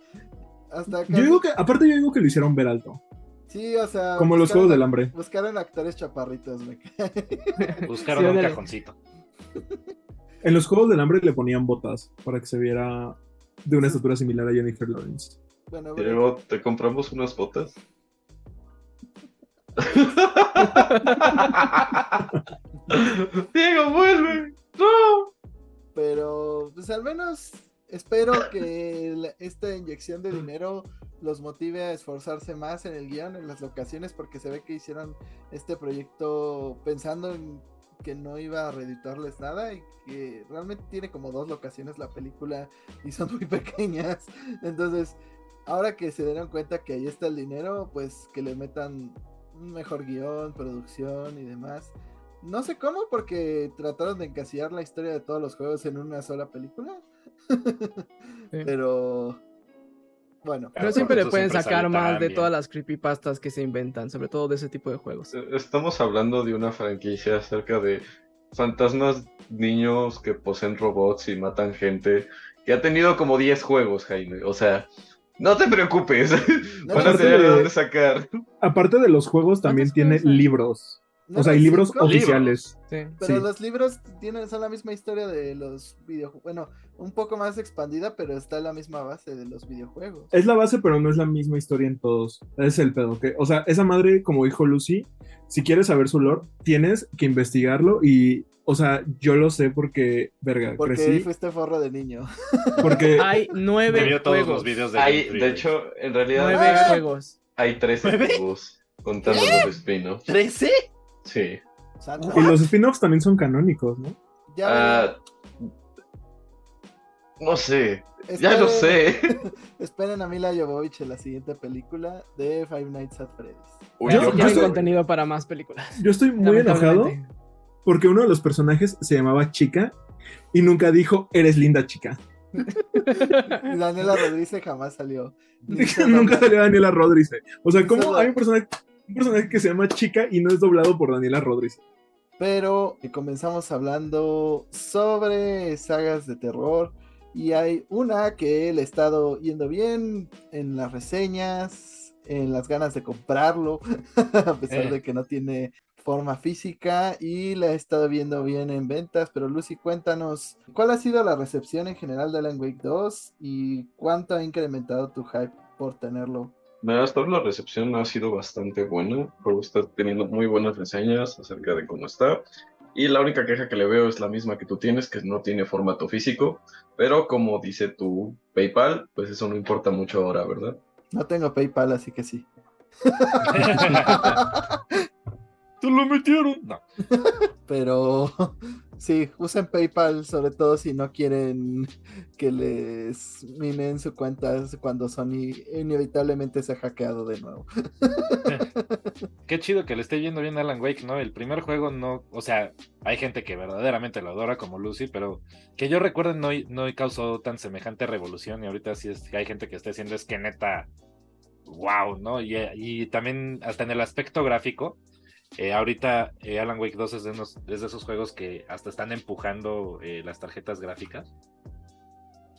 Hasta Yo digo que, aparte, yo digo que lo hicieron ver alto. Sí, o sea. Como los juegos del hambre. Buscaron actores chaparritos, me cae. Buscaron Sí, un cajoncito. En los juegos del hambre le ponían botas para que se viera de una estatura similar a Jennifer Lawrence. Bueno, bueno, luego te compramos unas botas. Diego, vuelve. No. pero pues al menos espero que la- esta inyección de dinero los motive a esforzarse más en el guion, en las locaciones, porque se ve que hicieron este proyecto pensando en que no iba a reeditarles nada y que realmente tiene como dos locaciones la película y son muy pequeñas. Entonces, ahora que se dieron cuenta que ahí está el dinero, pues que le metan un mejor guion, producción y demás. No sé cómo, porque trataron de encasillar la historia de todos los juegos en una sola película. Pero bueno, Pero siempre le pueden sacar más tan de todas las creepypastas que se inventan, sobre todo de ese tipo de juegos. Estamos hablando de una franquicia acerca de fantasmas niños que poseen robots y matan gente, que ha tenido como 10 juegos, Jaime. O sea, no te preocupes. No, Van a aparte tener de de- dónde sacar. Aparte de los juegos, también ¿Cuántos tiene juegos libros. ¿No O sea, hay libros cinco? oficiales. Sí. Pero sí. los libros tienen, son la misma historia de los videojuegos. Bueno, un poco más expandida, pero está en la misma base de los videojuegos. Es la base, pero no es la misma historia en todos. Es el pedo. Que, o sea, esa madre, como dijo Lucy, si quieres saber su lore, tienes que investigarlo y, o sea, yo lo sé porque, verga, Porque crecí. fuiste forro de niño. Porque Hay nueve vio todos juegos. los videos de Hay, de hecho, en realidad Nueve Ah. juegos. hay 13 ¿Nueve? juegos, contando los spin-offs. ¿13? Sí. Y los spin-offs también son canónicos, ¿no? Ya, Ah, no sé, ya lo sé. Esperen a Mila Jovovich en la siguiente película de Five Nights at Freddy's. Uy, Yo- Ya yo- estoy- contenido para más películas. Yo estoy muy enojado porque uno de los personajes se llamaba Chica y nunca dijo, eres linda chica. Daniela Rodríguez jamás salió. nunca salió Daniela Rodríguez. O sea, ¿cómo hay un personaje, un personaje que se llama Chica y no es doblado por Daniela Rodríguez? Pero comenzamos hablando sobre sagas de terror. Y hay una que le he estado yendo bien en las reseñas, en las ganas de comprarlo, a pesar Eh. de que no tiene forma física y la he estado viendo bien en ventas, pero Lucy, cuéntanos, ¿cuál ha sido la recepción en general de Alan Wake 2 y cuánto ha incrementado tu hype por tenerlo? Hasta ahora la recepción ha sido bastante buena. Juego está teniendo muy buenas reseñas acerca de cómo está. Y la única queja que le veo es la misma que tú tienes, que no tiene formato físico. Pero como dice tu PayPal, pues eso no importa mucho ahora, ¿verdad? No tengo PayPal, así que sí. ¡Te lo metieron! No. Pero sí, usen PayPal sobre todo si no quieren que les minen su cuenta cuando Sony inevitablemente se ha hackeado de nuevo. Qué chido que le esté yendo bien Alan Wake, ¿no? El primer juego no, o sea, hay gente que verdaderamente lo adora como Lucy, pero que yo recuerdo no, no causó tan semejante revolución y ahorita sí es, hay gente que está haciendo es que neta, wow, ¿no? Y también hasta en el aspecto gráfico eh, ahorita eh, Alan Wake 2 es de, esos juegos que hasta están empujando eh, las tarjetas gráficas.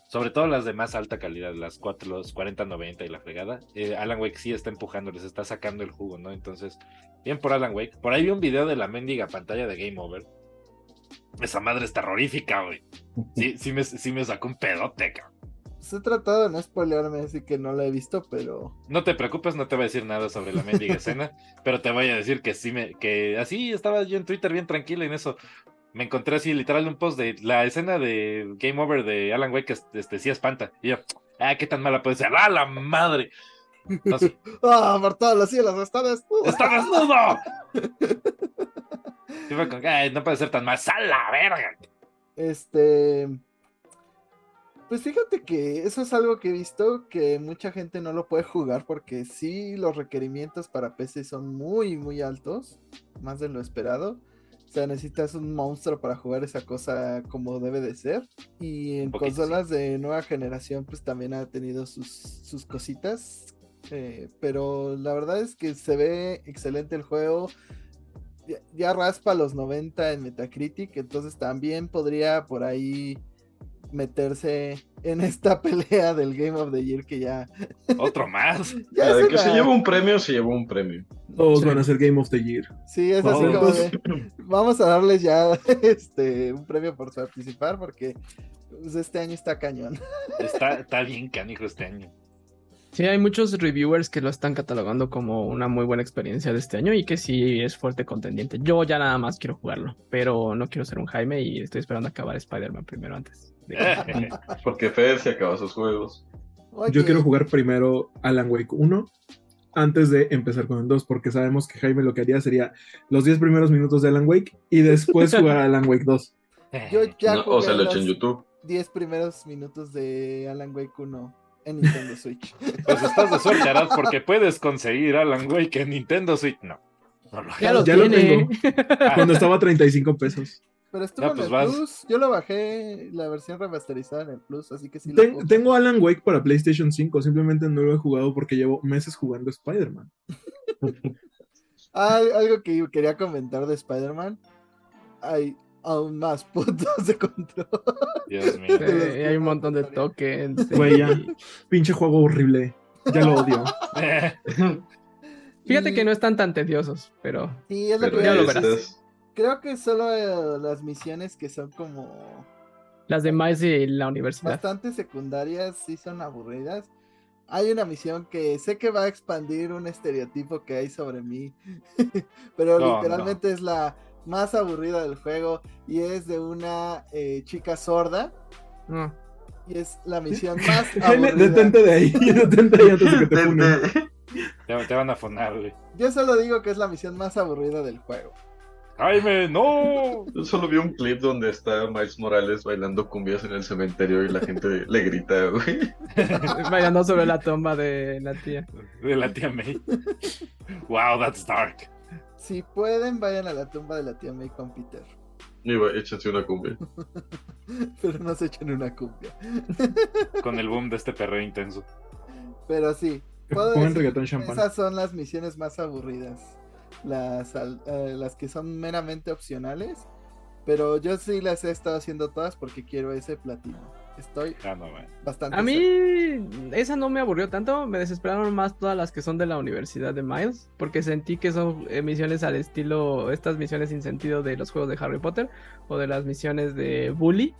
Sobre todo las de más alta calidad, las 4, los 4090 y la fregada. Alan Wake sí está empujando, les está sacando el jugo, ¿no? Entonces, bien por Alan Wake. Por ahí vi un video de la mendiga pantalla de Game Over. Esa madre es terrorífica, güey. Sí, sí me, sí me sacó un pedote, cabrón. Se he tratado de no spoilearme, así que no la he visto, pero. No te preocupes, no te voy a decir nada sobre la mendiga escena, pero te voy a decir que sí me. que así estaba yo en Twitter bien tranquilo y en eso. Me encontré así literal un post de la escena de Game Over de Alan Wake que este, sí espanta. Y yo, ah, qué tan mala puede ser. ¡Ah, la madre! ¡Ah, por todos los cielos! ¡Está desnudo! ¡Está desnudo! y fue con, Ay, no puede ser tan mal. ¡A la verga! Este. Pues fíjate que eso es algo que he visto que mucha gente no lo puede jugar porque sí los requerimientos para PC son muy muy altos, más de lo esperado. O sea, necesitas un monstruo para jugar esa cosa como debe de ser. Y en consolas de nueva generación pues también ha tenido sus, sus cositas. Eh, pero la verdad es que se ve excelente el juego. Ya, ya raspa los 90 en Metacritic, entonces también podría por ahí meterse en esta pelea del Game of the Year que ya. Otro más. ya de que se llevó un premio, se llevó un premio. Todos van a ser Game of the Year. Sí, es así como vamos a darles ya este un premio por participar porque pues, este año está cañón. Está, está bien canijo este año. Sí, hay muchos reviewers que lo están catalogando como una muy buena experiencia de este año y que sí es fuerte contendiente. Yo ya nada más quiero jugarlo, pero no quiero ser un Jaime y estoy esperando acabar Spider-Man primero antes. Porque Fede se acaba sus juegos. Yo quiero jugar primero Alan Wake 1 antes de empezar con el 2, porque sabemos que Jaime lo que haría sería los 10 primeros minutos de Alan Wake y después jugar a Alan Wake 2. Yo ya o se lo eché en YouTube. 10 primeros minutos de Alan Wake 1 en Nintendo Switch. Pues estás de suerte, Arad, porque puedes conseguir Alan Wake en Nintendo Switch. No. ya lo, tengo. Cuando estaba a 35 pesos. Pero estuvo en pues el Plus. Yo lo bajé la versión remasterizada en el Plus, así que sí. tengo Alan Wake para PlayStation 5, simplemente no lo he jugado porque llevo meses jugando Spider-Man. algo que quería comentar de Spider-Man. Hay aún más puntos de control. Dios mío. hay un montón de tokens. Güey, ya. Pinche juego horrible. Ya lo odio. Fíjate que no están tan tediosos, pero. Sí, es lo que ya lo verás. Creo que solo eh, las misiones que son como. Las demás de la universidad. Bastante secundarias, sí son aburridas. Hay una misión que sé que va a expandir un estereotipo que hay sobre mí, pero literalmente es la más aburrida del juego y es de una eh, chica sorda. Ah. Y es la misión más aburrida. Detente de ahí, detente ahí antes de que te Te, van a fonar, güey. Yo solo digo que es la misión más aburrida del juego. Jaime, no. Yo solo vi un clip donde está Miles Morales bailando cumbias en el cementerio y la gente le grita, güey. bailando sobre la tumba de la tía. De la tía May. Wow, that's dark. Si pueden, vayan a la tumba de la tía May con Peter. Y va, échense una cumbia. Pero no se echen una cumbia. con el boom de este perro intenso. Pero sí. esas son las misiones más aburridas las, eh, las que son meramente opcionales. Pero yo sí las he estado haciendo todas porque quiero ese platino. Estoy Ah, no, bastante. A mí cerca. esa no me aburrió tanto, me desesperaron más todas las que son de la Universidad de Miles, porque sentí que son misiones al estilo, estas misiones sin sentido de los juegos de Harry Potter o de las misiones de Bully,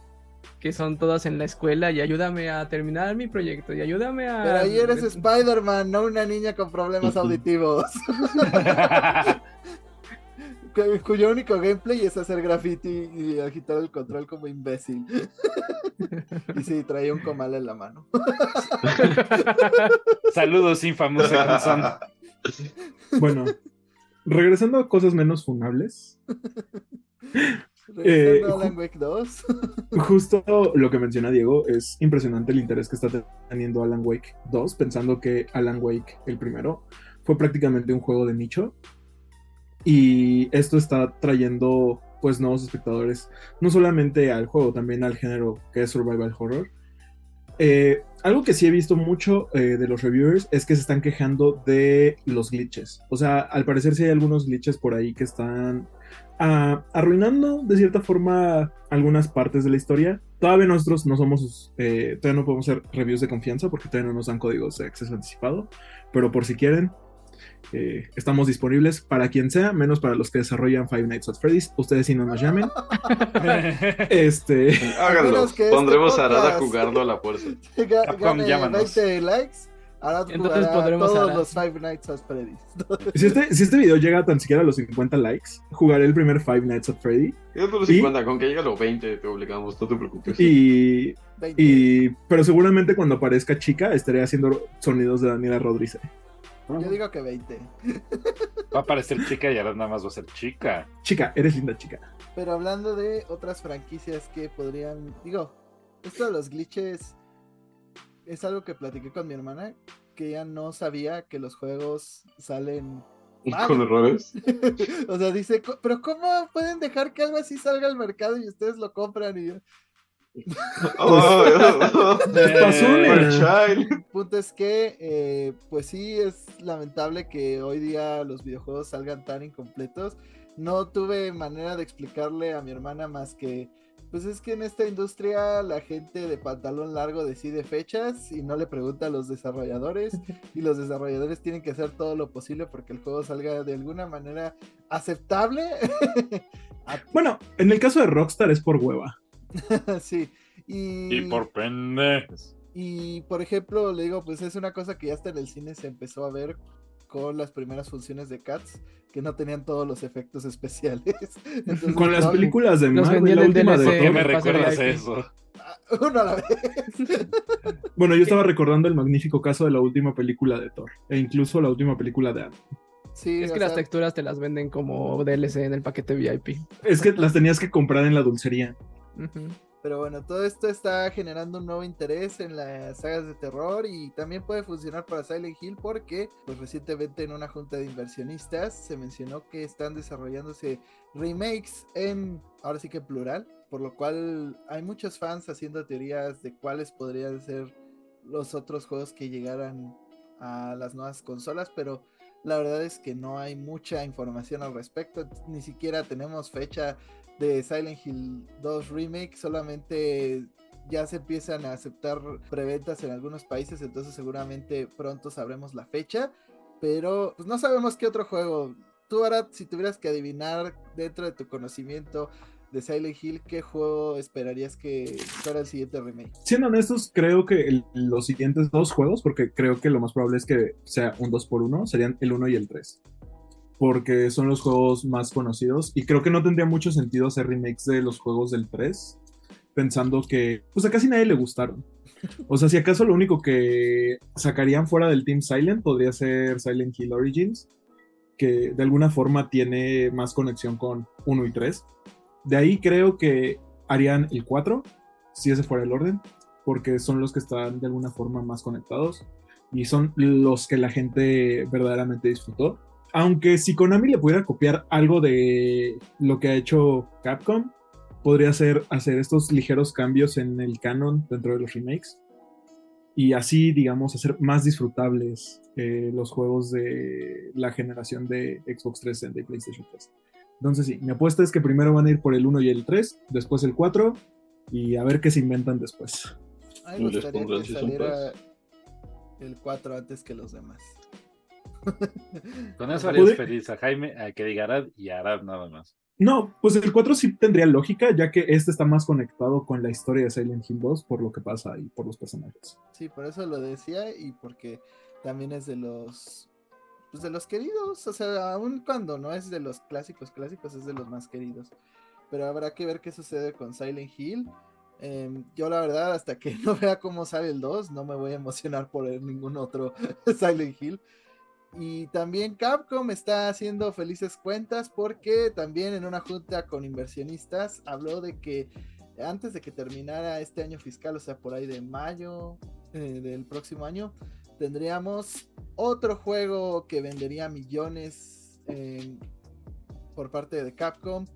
que son todas en la escuela y ayúdame a terminar mi proyecto y ayúdame a... Pero ahí eres Spider-Man, no una niña con problemas auditivos. cu- cuyo único gameplay es hacer graffiti y agitar el control como imbécil. y sí, traía un comal en la mano. Saludos, Infamous. Bueno, regresando a cosas menos funables, Eh, a Alan Wake 2. justo lo que menciona Diego, es impresionante el interés que está teniendo Alan Wake 2, pensando que Alan Wake, el primero, fue prácticamente un juego de nicho. Y esto está trayendo pues nuevos espectadores, no solamente al juego, también al género que es survival horror. Eh, algo que sí he visto mucho eh, de los reviewers es que se están quejando de los glitches. O sea, al parecer sí hay algunos glitches por ahí que están arruinando de cierta forma algunas partes de la historia. Todavía nosotros no somos, eh, todavía no podemos hacer reviews de confianza porque todavía no nos dan códigos de acceso anticipado. Pero por si quieren, eh, estamos disponibles para quien sea, menos para los que desarrollan Five Nights at Freddy's. Ustedes sí no nos llamen. Este, Háganlo. este Pondremos a Arad a podcast- jugarlo a la fuerza. Gane llámanos. 20 likes. Ahora Entonces jugará podremos todos Arad. los Five Nights at Freddy's. si, este, si este video llega tan siquiera a los 50 likes, jugaré el primer Five Nights at Freddy. Yo los ¿Y? 50, con que llegue a los 20 te obligamos, no te preocupes. Y, 20. y, pero seguramente cuando aparezca chica estaré haciendo sonidos de Daniela Rodríguez. Yo digo que 20. Va a aparecer chica y ahora nada más va a ser chica. Chica, eres linda chica. Pero hablando de otras franquicias que podrían. Digo, esto de los glitches es algo que platiqué con mi hermana. Que ella no sabía que los juegos salen. mal. Con errores. o sea, dice, "Co- pero ¿cómo pueden dejar que algo así salga al mercado y ustedes lo compran? Y yo, Oh, oh, oh, el- child. El punto es que, eh, pues sí, es lamentable que hoy día los videojuegos salgan tan incompletos. No tuve manera de explicarle a mi hermana más que, pues es que en esta industria la gente de pantalón largo decide fechas y no le pregunta a los desarrolladores y los desarrolladores tienen que hacer todo lo posible porque el juego salga de alguna manera aceptable. Bueno, en el caso de Rockstar es por hueva. sí. Y, Y por pendejes. Y por ejemplo, le digo, pues es una cosa que ya hasta en el cine se empezó a ver con las primeras funciones de Cats, que no tenían todos los efectos especiales. Entonces, Con las no, películas de Marvel, la última de DLC. ¿Por qué Thor. me recuerdas eso? Uno a la vez. Bueno, yo estaba recordando el magnífico caso de la última película de Thor. E incluso la última película de Ant. Sí, Es que las texturas te las venden como DLC en el paquete VIP. Es que las tenías que comprar en la dulcería. Ujú. Pero bueno, todo esto está generando un nuevo interés en las sagas de terror y también puede funcionar para Silent Hill porque pues recientemente en una junta de inversionistas se mencionó que están desarrollándose remakes en, ahora sí que plural, por lo cual hay muchos fans haciendo teorías de cuáles podrían ser los otros juegos que llegaran a las nuevas consolas, pero la verdad es que no hay mucha información al respecto, ni siquiera tenemos fecha de Silent Hill 2 Remake, solamente ya se empiezan a aceptar preventas en algunos países, entonces seguramente pronto sabremos la fecha, pero pues no sabemos qué otro juego. Tú, Arad, si tuvieras que adivinar dentro de tu conocimiento de Silent Hill, ¿qué juego esperarías que fuera el siguiente remake? Siendo honestos, creo que los siguientes dos juegos, porque creo que lo más probable es que sea un 2 por 1 serían el 1 y el 3. Porque son los juegos más conocidos. Y creo que no tendría mucho sentido hacer remakes de los juegos del 3. Pensando que, pues a casi nadie le gustaron. O sea, si acaso lo único que sacarían fuera del Team Silent podría ser Silent Hill Origins. Que de alguna forma tiene más conexión con 1 y 3. De ahí creo que harían el 4, si ese fuera el orden porque son los que están de alguna forma más conectados y son los que la gente verdaderamente disfrutó. Aunque si Konami le pudiera copiar algo de lo que ha hecho Capcom, podría ser hacer estos ligeros cambios en el canon dentro de los remakes y así, digamos, hacer más disfrutables eh, los juegos de la generación de Xbox 360 y PlayStation 3. Entonces sí, mi apuesta es que primero van a ir por el 1 y el 3, después el 4 y a ver qué se inventan después. A mí me gustaría que saliera el 4 antes que los demás. Con eso ¿Puede- harías feliz a Jaime, a que diga Arad y a Arad nada más. No, pues el 4 sí tendría lógica, ya que este está más conectado con la historia de Silent Hill 2 por lo que pasa ahí, por los personajes. Sí, por eso lo decía y porque también es de los pues de los queridos, o sea, aun cuando no es de los clásicos clásicos, es de los más queridos. Pero habrá que ver qué sucede con Silent Hill. Em, yo la verdad, hasta que no vea cómo sale el 2, no me voy a emocionar por ver ningún otro Silent Hill. Y también Capcom está haciendo felices cuentas porque también en una junta con inversionistas habló de que antes de que terminara este año fiscal, o sea, por ahí de mayo eh, del próximo año, tendríamos otro juego que vendería millones eh, por parte de Capcom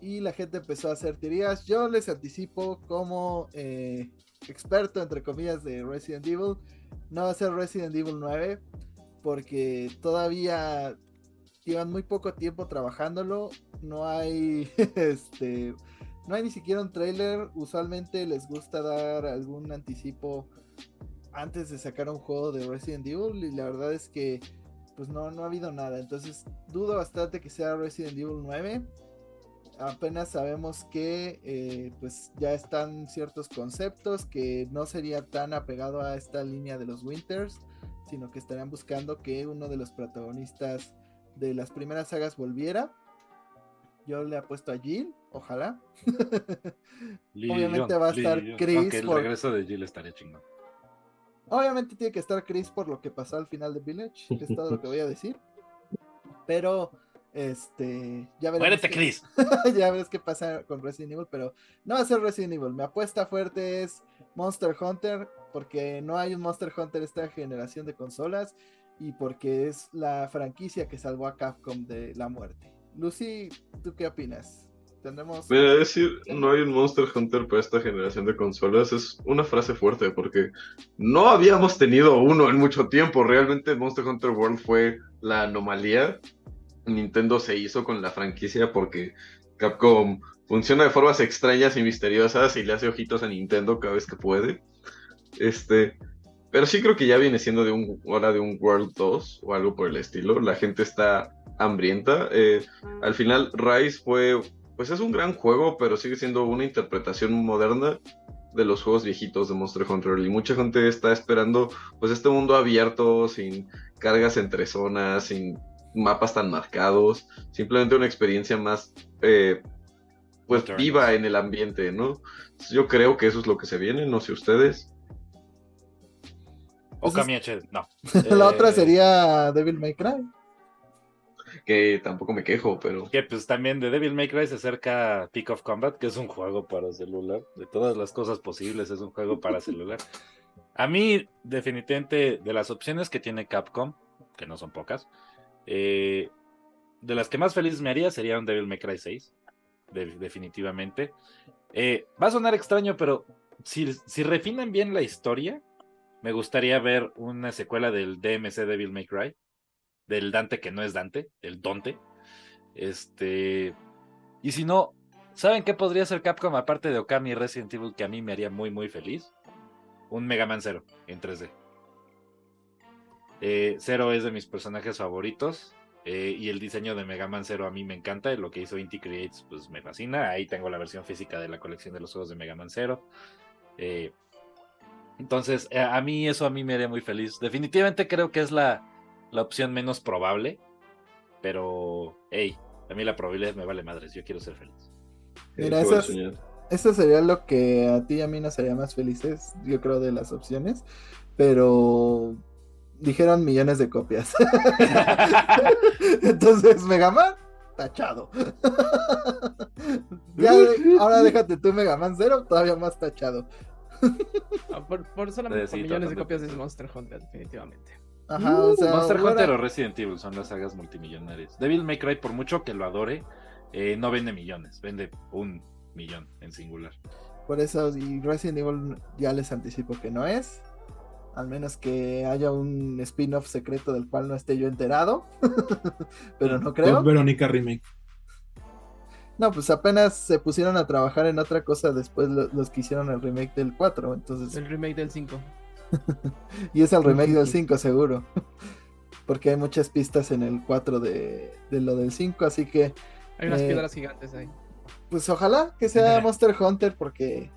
y la gente empezó a hacer teorías. Yo les anticipo como eh, experto, entre comillas, de Resident Evil, no va a ser Resident Evil 9 porque todavía llevan muy poco tiempo trabajándolo, no hay este no hay ni siquiera un trailer, usualmente les gusta dar algún anticipo antes de sacar un juego de Resident Evil y la verdad es que pues no, no ha habido nada, entonces dudo bastante que sea Resident Evil 9. Apenas sabemos que eh, pues ya están ciertos conceptos que no sería tan apegado a esta línea de los Winters, sino que estarían buscando que uno de los protagonistas de las primeras sagas volviera. Yo le apuesto a Jill, ojalá. Obviamente va a estar. Chris Aunque el por- regreso de Jill estaría chingón. Obviamente tiene que estar Chris por lo que pasó al final de Village, es todo lo que voy a decir. Pero, este, ya veremos. Muérete, qué- Chris. ya ves qué pasa con Resident Evil, pero no va a ser Resident Evil. Mi apuesta fuerte es Monster Hunter, porque no hay un Monster Hunter esta generación de consolas y porque es la franquicia que salvó a Capcom de la muerte. Lucy, ¿tú qué opinas? Tendremos. Mira, decir no hay un Monster Hunter para esta generación de consolas es una frase fuerte porque no habíamos tenido uno en mucho tiempo. Realmente Monster Hunter World fue la anomalía. Nintendo se hizo con la franquicia porque Capcom funciona de formas extrañas y misteriosas y le hace ojitos a Nintendo cada vez que puede. Este, pero sí creo que ya viene siendo de un hora de un World 2 o algo por el estilo. La gente está hambrienta. Eh, al final Rise fue pues es un gran juego, pero sigue siendo una interpretación moderna de los juegos viejitos de Monster Hunter y mucha gente está esperando pues este mundo abierto sin cargas entre zonas, sin mapas tan marcados, simplemente una experiencia más eh, pues viva en el ambiente, ¿no? Yo creo que eso es lo que se viene, no sé ustedes. O HD, no. la Eh, otra sería Devil May Cry. Que tampoco me quejo, pero Que pues también de Devil May Cry se acerca Peak of Combat, que es un juego para celular. De todas las cosas posibles, es un juego para celular. A mí, definitivamente, de las opciones que tiene Capcom, que no son pocas, eh, de las que más feliz me haría sería un Devil May Cry 6. de- definitivamente. Eh, va a sonar extraño, pero si, si refinan bien la historia, me gustaría ver una secuela del DMC Devil May Cry. Del Dante que no es Dante, el Donte. Este. Y si no, ¿saben qué podría ser Capcom aparte de Okami y Resident Evil que a mí me haría muy, muy feliz? Un Mega Man Zero en 3D. Eh, Zero es de mis personajes favoritos. eh, y el diseño de Mega Man Zero a mí me encanta. Lo que hizo Inti Creates, pues me fascina. Ahí tengo la versión física de la colección de los juegos de Mega Man Zero. Eh, entonces, eh, a mí eso a mí me haría muy feliz. Definitivamente creo que es la, la opción menos probable. Pero, hey, a mí la probabilidad me vale madres. Yo quiero ser feliz. Mira, soñar. Eso sería lo que a ti y a mí nos haría más felices, yo creo, de las opciones. Pero dijeron millones de copias. Entonces, Mega Man, tachado. ya, ahora déjate tú Mega Man Zero, todavía más tachado. Ah, Por, por solamente Sí, por millones de copias es Monster Hunter, definitivamente. Ajá, o sea, Monster Hunter o Resident Evil son las sagas multimillonarias. Devil May Cry, por mucho que lo adore, eh, no vende millones, vende un millón en singular. Por eso, y Resident Evil ya les anticipo que no es. Al menos que haya un spin-off secreto del cual no esté yo enterado. Pero no creo. Verónica Remake. No, pues apenas se pusieron a trabajar en otra cosa después lo- los que hicieron el remake del 4, entonces... El remake del 5. Y es el remake del 5 seguro. Porque hay muchas pistas en el 4 de, de lo del 5, así que Hay unas Eh, piedras gigantes ahí. pues ojalá que sea Monster Hunter porque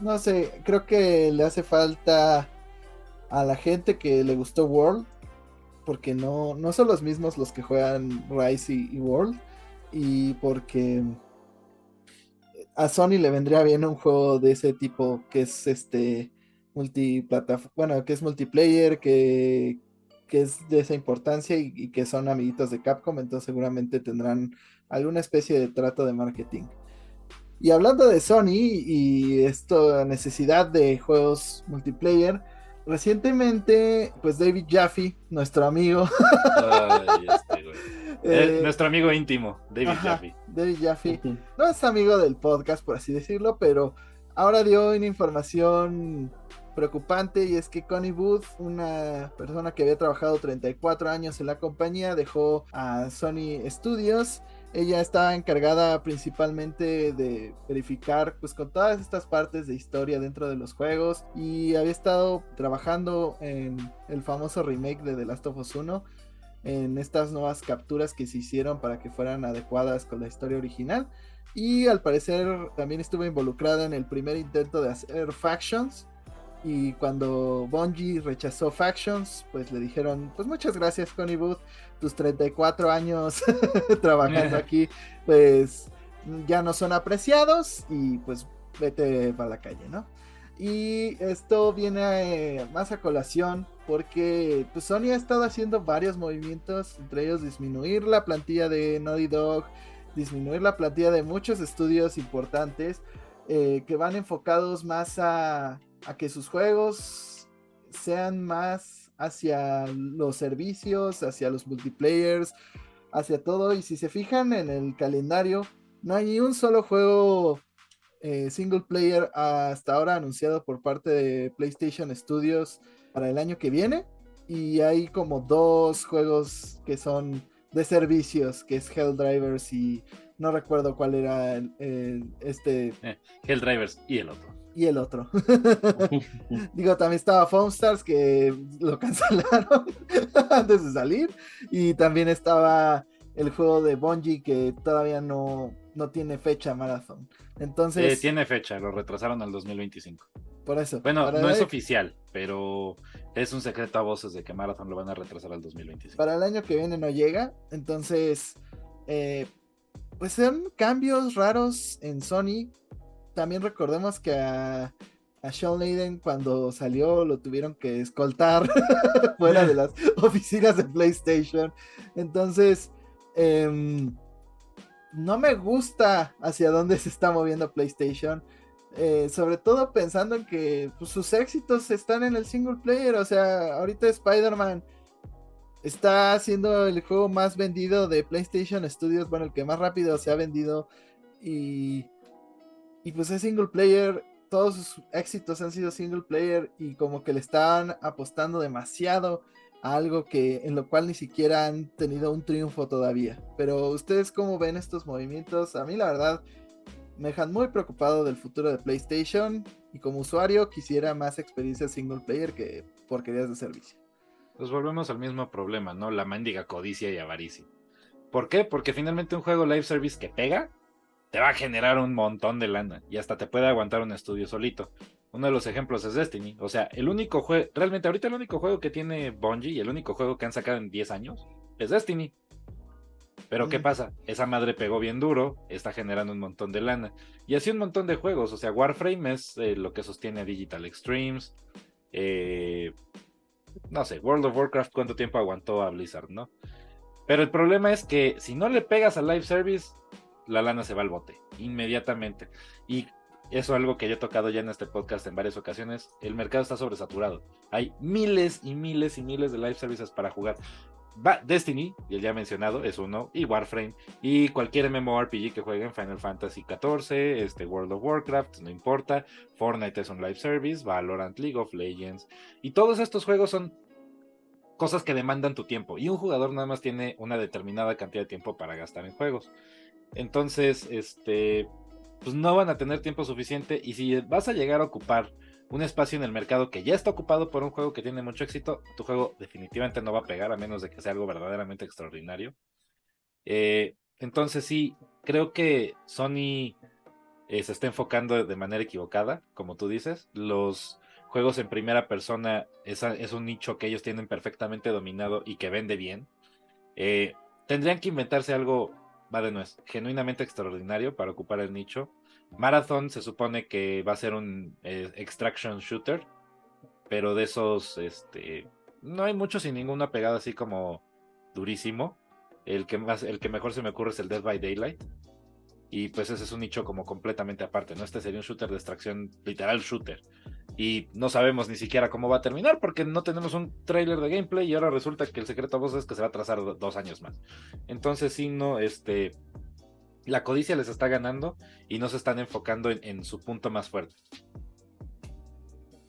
no sé, creo que le hace falta a la gente que le gustó World porque no, no son los mismos los que juegan Rise y, y World y porque a Sony le vendría bien un juego de ese tipo que es este multiplataforma, bueno, que es multiplayer, que, que es de esa importancia y, y que son amiguitos de Capcom, entonces seguramente tendrán alguna especie de trato de marketing. Y hablando de Sony y esta necesidad de juegos multiplayer, recientemente, pues David Jaffe, nuestro amigo, Ay, este, güey. Eh, nuestro amigo íntimo, David ajá, Jaffe. David Jaffe, no es amigo del podcast, por así decirlo, pero ahora dio una información preocupante y es que Connie Booth, una persona que había trabajado 34 años en la compañía, dejó a Sony Studios. Ella estaba encargada principalmente de verificar pues con todas estas partes de historia dentro de los juegos y había estado trabajando en el famoso remake de The Last of Us 1 en estas nuevas capturas que se hicieron para que fueran adecuadas con la historia original. Y al parecer también estuvo involucrada en el primer intento de hacer Factions. Y cuando Bungie rechazó Factions, pues le dijeron, pues muchas gracias Connie Booth, tus 34 años trabajando aquí, pues ya no son apreciados y pues vete para la calle, ¿no? Y esto viene eh, más a colación porque pues, Sony ha estado haciendo varios movimientos, entre ellos disminuir la plantilla de Naughty Dog, disminuir la plantilla de muchos estudios importantes eh, que van enfocados más a, a que sus juegos sean más hacia los servicios, hacia los multiplayers, hacia todo. Y si se fijan en el calendario, no hay ni un solo juego eh, single player hasta ahora anunciado por parte de PlayStation Studios para el año que viene. Y hay como dos juegos que son de servicios, que es Helldrivers y no recuerdo cuál era el- el- este Helldrivers y el otro. y el otro. Digo, también estaba Foam Stars que lo cancelaron antes de salir. Y también estaba el juego de Bungie que todavía no, no tiene fecha Marathon. Entonces, Eh, tiene fecha, lo retrasaron al 2025. por eso. Bueno, no es oficial, pero es un secreto a voces de que Marathon lo van a retrasar al 2025. para el año que viene no llega. Entonces, eh, pues son cambios raros en Sony. También recordemos que a, a Sean Layden cuando salió lo tuvieron que escoltar fuera de las oficinas de PlayStation. Entonces, em, no me gusta hacia dónde se está moviendo PlayStation. Eh, sobre todo pensando en que pues, sus éxitos están en el single player. O sea, ahorita Spider-Man está siendo el juego más vendido de PlayStation Studios. Bueno, el que más rápido se ha vendido. Y, y pues es single player. Todos sus éxitos han sido single player. Y como que le están apostando demasiado algo que en lo cual ni siquiera han tenido un triunfo todavía. Pero ustedes cómo ven estos movimientos? A mí la verdad me dejan muy preocupado del futuro de PlayStation y como usuario quisiera más experiencias single player que porquerías de servicio. Pues volvemos al mismo problema, ¿no? La mendiga codicia y avaricia. ¿Por qué? Porque finalmente un juego live service que pega te va a generar un montón de lana y hasta te puede aguantar un estudio solito. Uno de los ejemplos es Destiny. O sea, el único juego, realmente ahorita el único juego que tiene Bungie y el único juego que han sacado en 10 años es Destiny. Pero ¿qué pasa? Esa madre pegó bien duro, está generando un montón de lana. Y así un montón de juegos. O sea, Warframe es eh, lo que sostiene a Digital Extremes. Eh, no sé, World of Warcraft cuánto tiempo aguantó a Blizzard, ¿no? Pero el problema es que si no le pegas al live service, la lana se va al bote, inmediatamente. Y eso es algo que yo he tocado ya en este podcast en varias ocasiones. El mercado está sobresaturado. Hay miles y miles y miles de live services para jugar. Destiny, el ya mencionado, es uno, y Warframe, y cualquier MMORPG que jueguen Final Fantasy XIV, este World of Warcraft, no importa, Fortnite es un live service, Valorant, League of Legends, y todos estos juegos son cosas que demandan tu tiempo, y un jugador nada más tiene una determinada cantidad de tiempo para gastar en juegos. Entonces, este, pues no van a tener tiempo suficiente y si vas a llegar a ocupar un espacio en el mercado que ya está ocupado por un juego que tiene mucho éxito, tu juego definitivamente no va a pegar a menos de que sea algo verdaderamente extraordinario. Eh, entonces sí, creo que Sony eh, se está enfocando de manera equivocada, como tú dices. Los juegos en primera persona es, un nicho que ellos tienen perfectamente dominado y que vende bien. Eh, tendrían que inventarse algo, va de nuez, genuinamente extraordinario para ocupar el nicho. Marathon se supone que va a ser un eh, extraction shooter, pero de esos, este, no hay muchos sin ninguna pegada así como durísimo. El que más, el que mejor se me ocurre es el Dead by Daylight. Y pues ese es un nicho como completamente aparte, ¿no? Este sería un shooter de extracción, literal shooter. Y no sabemos ni siquiera cómo va a terminar porque no tenemos un trailer de gameplay y ahora resulta que el secreto a voz es que se va a trazar dos años más. Entonces sí, no, este, la codicia les está ganando y no se están enfocando en, su punto más fuerte.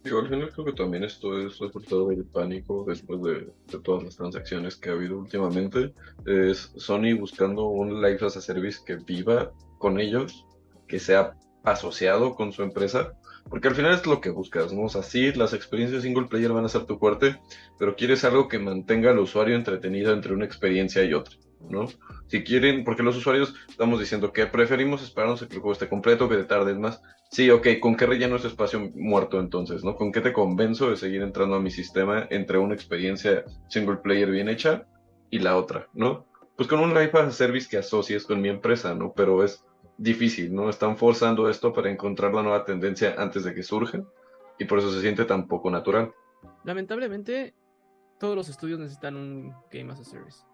Digo, al final creo que también esto es resultado del pánico después de, todas las transacciones que ha habido últimamente. Es Sony buscando un Live as a Service que viva con ellos, que sea asociado con su empresa, porque al final es lo que buscas, ¿no? O sea, sí, las experiencias single player van a ser tu fuerte, pero quieres algo que mantenga al usuario entretenido entre una experiencia y otra. ¿no? Si quieren, porque los usuarios estamos diciendo que preferimos esperarnos a que el juego esté completo, que te tardes más. Sí, ok, ¿con qué relleno ese espacio muerto entonces, no? ¿Con qué te convenzo de seguir entrando a mi sistema entre una experiencia single player bien hecha y la otra, ¿no? Pues con un live service que asocies con mi empresa, ¿no? Pero es difícil, ¿no? Están forzando esto para encontrar la nueva tendencia antes de que surja y por eso se siente tan poco natural. Lamentablemente, todos los estudios necesitan un Game as a Service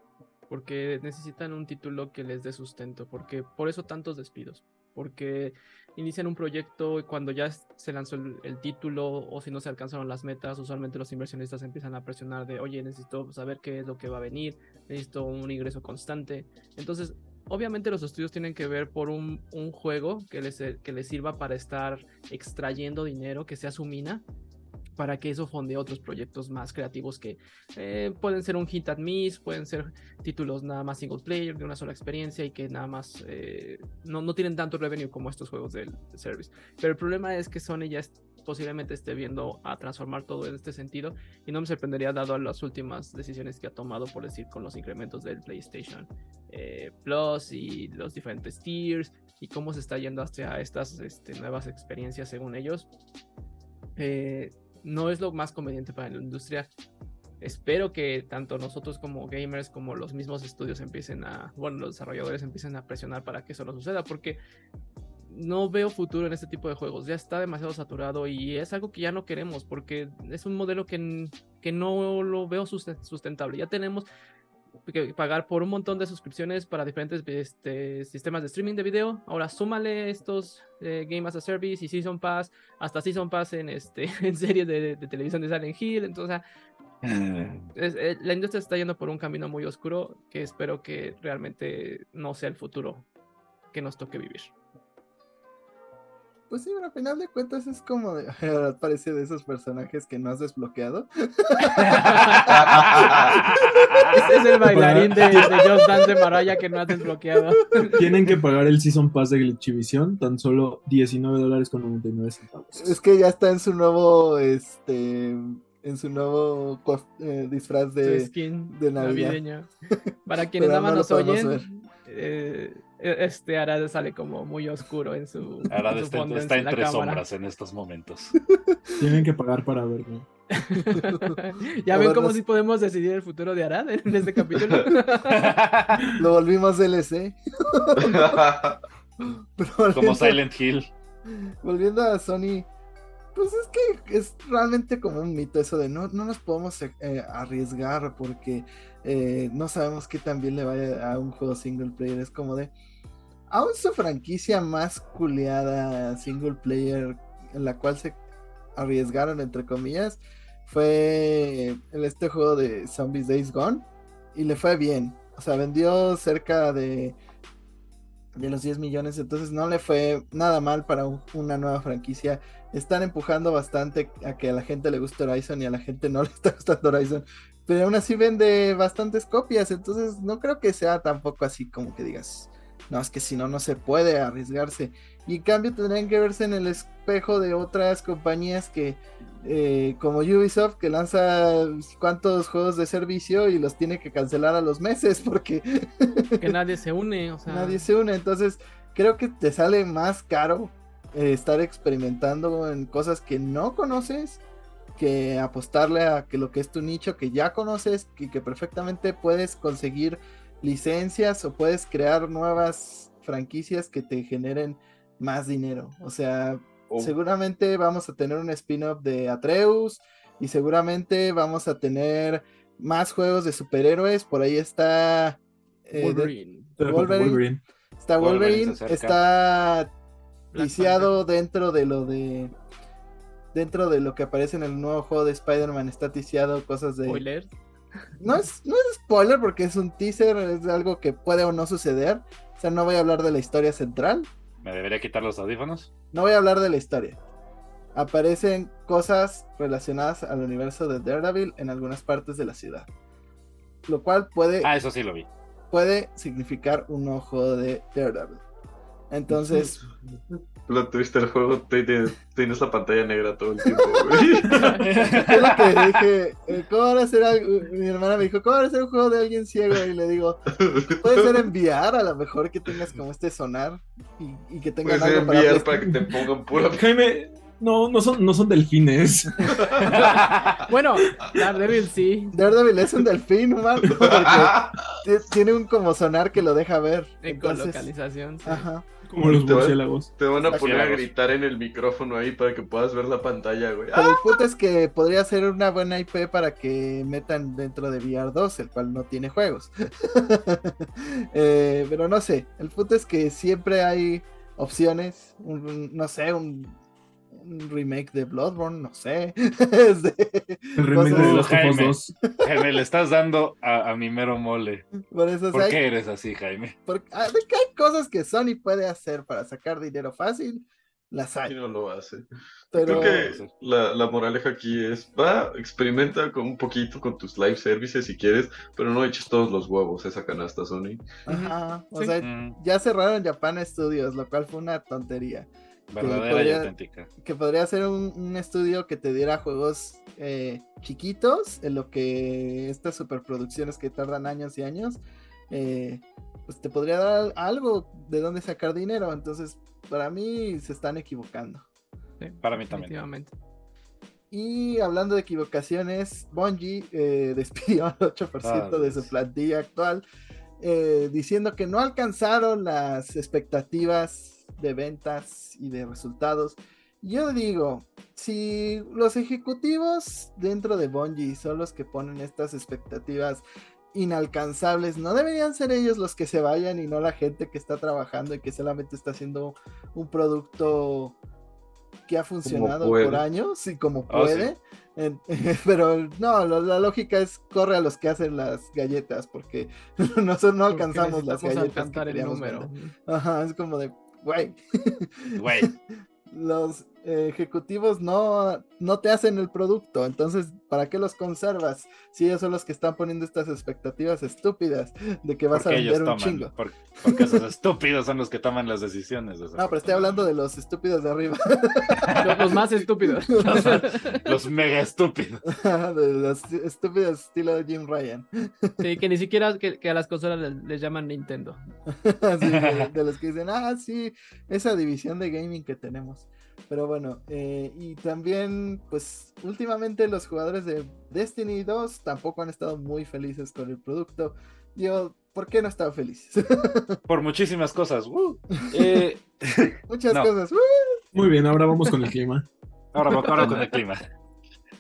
porque necesitan un título que les dé sustento, porque por eso tantos despidos, porque inician un proyecto y cuando ya se lanzó el, título o si no se alcanzaron las metas, usualmente los inversionistas empiezan a presionar de, oye, necesito saber qué es lo que va a venir, necesito un ingreso constante. Entonces, obviamente los estudios tienen que ver por un, juego que les, que les sirva para estar extrayendo dinero, que sea su mina, para que eso fonde otros proyectos más creativos que eh, pueden ser un hit and miss, pueden ser títulos nada más single player de una sola experiencia y que nada más eh, no, no, tienen tanto revenue como estos juegos del service. Pero el problema es que Sony ya posiblemente esté viendo a transformar todo en este sentido y no me sorprendería dado a las últimas decisiones que ha tomado por decir con los incrementos del PlayStation eh, Plus y los diferentes tiers y cómo se está yendo hacia estas este, nuevas experiencias según ellos. Eh, no es lo más conveniente para la industria. Espero que tanto nosotros como gamers como los mismos estudios empiecen a, bueno, los desarrolladores empiecen a presionar para que eso no suceda, porque no veo futuro en este tipo de juegos. Ya está demasiado saturado y es algo que ya no queremos porque es un modelo que, que no lo veo sustentable. Ya tenemos que pagar por un montón de suscripciones para diferentes este, sistemas de streaming de video. Ahora súmale estos eh, Game as a Service y Season Pass, hasta Season Pass en, este, en series de, televisión de Silent Hill. Entonces, eh. Eh, la industria está yendo por un camino muy oscuro que espero que realmente no sea el futuro que nos toque vivir. Pues sí, pero al final de cuentas es como de. Parece de esos personajes que no has desbloqueado. Ese es el bailarín de, de Just Dance de Maraya que no has desbloqueado. Tienen que pagar el Season Pass de Glitchivisión, tan solo 19 dólares con 99 centavos. Es que ya está en su nuevo. Este en su nuevo eh, disfraz de, skin de Navidad. Para quienes nada más nos oyen, eh, este Arad sale como muy oscuro en su. Arad está, entre sombras en estos momentos. Tienen que pagar para verlo. ya ven cómo si podemos decidir el futuro de Arad en este capítulo. Lo volvimos DLC. como Silent Hill. Volviendo a Sony, pues es que es realmente como un mito eso de no, no nos podemos eh, arriesgar porque eh, no sabemos qué tan bien le vaya a un juego single player. Es como de, aún su franquicia más culeada single player en la cual se arriesgaron, entre comillas, fue en este juego de Zombies Days Gone y le fue bien. O sea, vendió cerca de, de los 10 millones, entonces no le fue nada mal para una nueva franquicia. Están empujando bastante a que a la gente le guste Horizon y a la gente no le está gustando Horizon, pero aún así vende bastantes copias, entonces no creo que sea tampoco así como que digas no, es que si no, no se puede arriesgarse. Y en cambio tendrían que verse en el espejo de otras compañías que, eh, como Ubisoft, que lanza cuantos juegos de servicio y los tiene que cancelar a los meses porque Que nadie se une, o sea. nadie se une. Entonces, creo que te sale más caro eh, estar experimentando en cosas que no conoces que apostarle a que lo que es tu nicho que ya conoces y que perfectamente puedes conseguir licencias o puedes crear nuevas franquicias que te generen más dinero. O sea, O- seguramente vamos a tener un spin-off de Atreus y seguramente vamos a tener más juegos de superhéroes. Por ahí está eh, de- Wolverine. Wolverine. Wolverine. está Wolverine está ticiado dentro de lo de dentro de lo que aparece en el nuevo juego de Spider-Man está ticiado cosas de Spoiler. no es, no es spoiler porque es un teaser, es algo que puede o no suceder. O sea, no voy a hablar de la historia central, ¿Me debería quitar los audífonos? no voy a hablar de la historia. Aparecen cosas relacionadas al universo de Daredevil en algunas partes de la ciudad. Lo cual puede, Ah, eso sí lo vi. puede significar un juego de Daredevil. Entonces, Lo tuviste el juego, tienes la pantalla negra todo el tiempo, güey. es lo que dije, eh, ¿cómo van a hacer algo? Mi hermana me dijo, ¿cómo van a hacer un juego de alguien ciego? Y le digo, puede ser enviar, a lo mejor que tengas como este sonar y, y que tengas algo para enviar para que te pongan pura Jaime, no, no son, no son delfines. bueno, Daredevil sí. Daredevil es un delfín, man, porque tiene un como sonar que lo deja ver. En Entonces, colocalización. sí. ajá. Como los Te va- murciélagos. Te van a poner a gritar en el micrófono ahí para que puedas ver la pantalla, güey. Pero el punto es que podría ser una buena IP para que metan dentro de VR 2, el cual no tiene juegos. Eh, pero no sé, el punto es que siempre hay opciones, un- un- no sé, un, un remake de Bloodborne, no sé. El remake Cosas- de Us Jaime. 2. Jaime, le estás dando a, a mi mero mole. por eso o ¿Por sea, qué eres así, Jaime? porque- ah, hay cosas que Sony puede hacer para sacar dinero fácil, las Y hay. no lo hace. Pero Creo que la, la moraleja aquí es, va, experimenta con un poquito con tus live services si quieres, pero no eches todos los huevos a esa canasta, Sony. ajá, o Sí. sea, Mm, ya cerraron Japan Studios, lo cual fue una tontería. Verdadera y podría- auténtica. que podría ser un, un estudio que te diera juegos eh, chiquitos, en lo que estas superproducciones que tardan años y años, eh, pues te podría dar algo de dónde sacar dinero. Entonces, para mí se están equivocando. Sí, Para mí también. Y hablando de equivocaciones, Bungie eh, despidió al 8% Ah, de su plantilla actual, eh, diciendo que no alcanzaron las expectativas de ventas y de resultados. Yo digo, si los ejecutivos dentro de Bungie son los que ponen estas expectativas inalcanzables, no deberían ser ellos los que se vayan y no la gente que está trabajando y que solamente está haciendo un producto que ha funcionado por años y como Oh, sí. puede. Pero no, la lógica es corre a los que hacen las galletas porque no, son- no Porque alcanzamos las galletas que alcanzar el número. Ajá, es como de, güey, Güey, los ejecutivos no, no te hacen el producto, entonces, ¿para qué los conservas? Si ellos son los que están poniendo estas expectativas estúpidas de que vas a porque ellos vender un toman. chingo. por- porque esos estúpidos son los que toman las decisiones. No, pero estoy hablando de los estúpidos de arriba, Los, los más estúpidos. Los mega estúpidos. de los estúpidos estilo de Jim Ryan, sí, que ni siquiera que, que a las consolas les, les llaman Nintendo. Así, de, de los que dicen, ah, sí, esa división de gaming que tenemos. Pero bueno, eh, y también, pues últimamente los jugadores de Destiny 2 tampoco han estado muy felices con el producto. Yo, ¿por qué no están felices? Por muchísimas cosas. ¡Woo! Eh, Muchas No. cosas. ¡Uh! Muy bien, ahora vamos con el clima. ahora, ahora con el clima.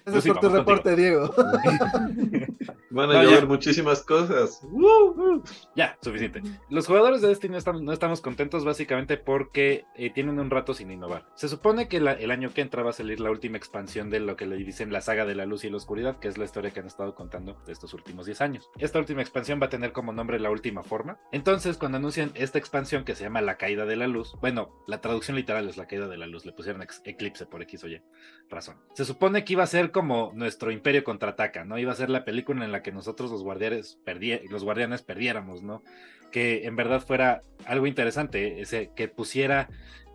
Eso es sí, por tu reporte, Diego. Van a No, llover muchísimas cosas. Ya, suficiente. Los jugadores de Destiny no estamos, no estamos contentos básicamente porque eh, tienen un rato sin innovar. Se supone que la- el año que entra va a salir la última expansión de lo que le dicen la saga de la luz y la oscuridad, que es la historia que han estado contando de estos últimos 10 años. Esta última expansión va a tener como nombre la última forma. Entonces, cuando anuncian esta expansión que se llama la caída de la luz, bueno, la traducción literal es la caída de la luz, le pusieron eclipse por X o Y razón. Se supone que iba a ser como nuestro imperio contraataca, ¿no? Iba a ser la película en la que nosotros los guardianes, los guardianes perdiéramos, ¿no? Que en verdad fuera algo interesante, ese, que pusiera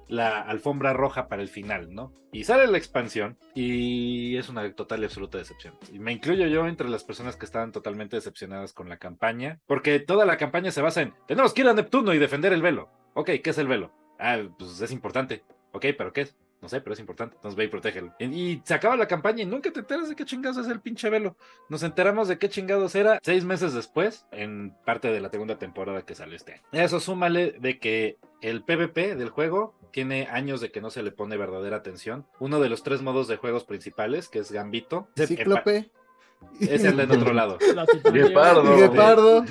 la alfombra roja para el final, ¿no? Y sale la expansión y es una total y absoluta decepción. Y me incluyo yo entre las personas que estaban totalmente decepcionadas con la campaña, porque toda la campaña se basa en, tenemos que ir a Neptuno y defender el velo. Ok, ¿qué es el velo? Ah, pues es importante. Ok, ¿pero qué es? No sé, pero es importante. Entonces ve y protégelo. Y, y se acaba la campaña y nunca te enteras de qué chingados es el pinche velo. Nos enteramos de qué chingados era seis meses después, en parte de la segunda temporada que salió este año. Eso súmale de que el PvP del juego tiene años de que no se le pone verdadera atención. Uno de los tres modos de juegos principales, que es Gambito, Cíclope. Es el del otro lado. Guepardo. Guepardo.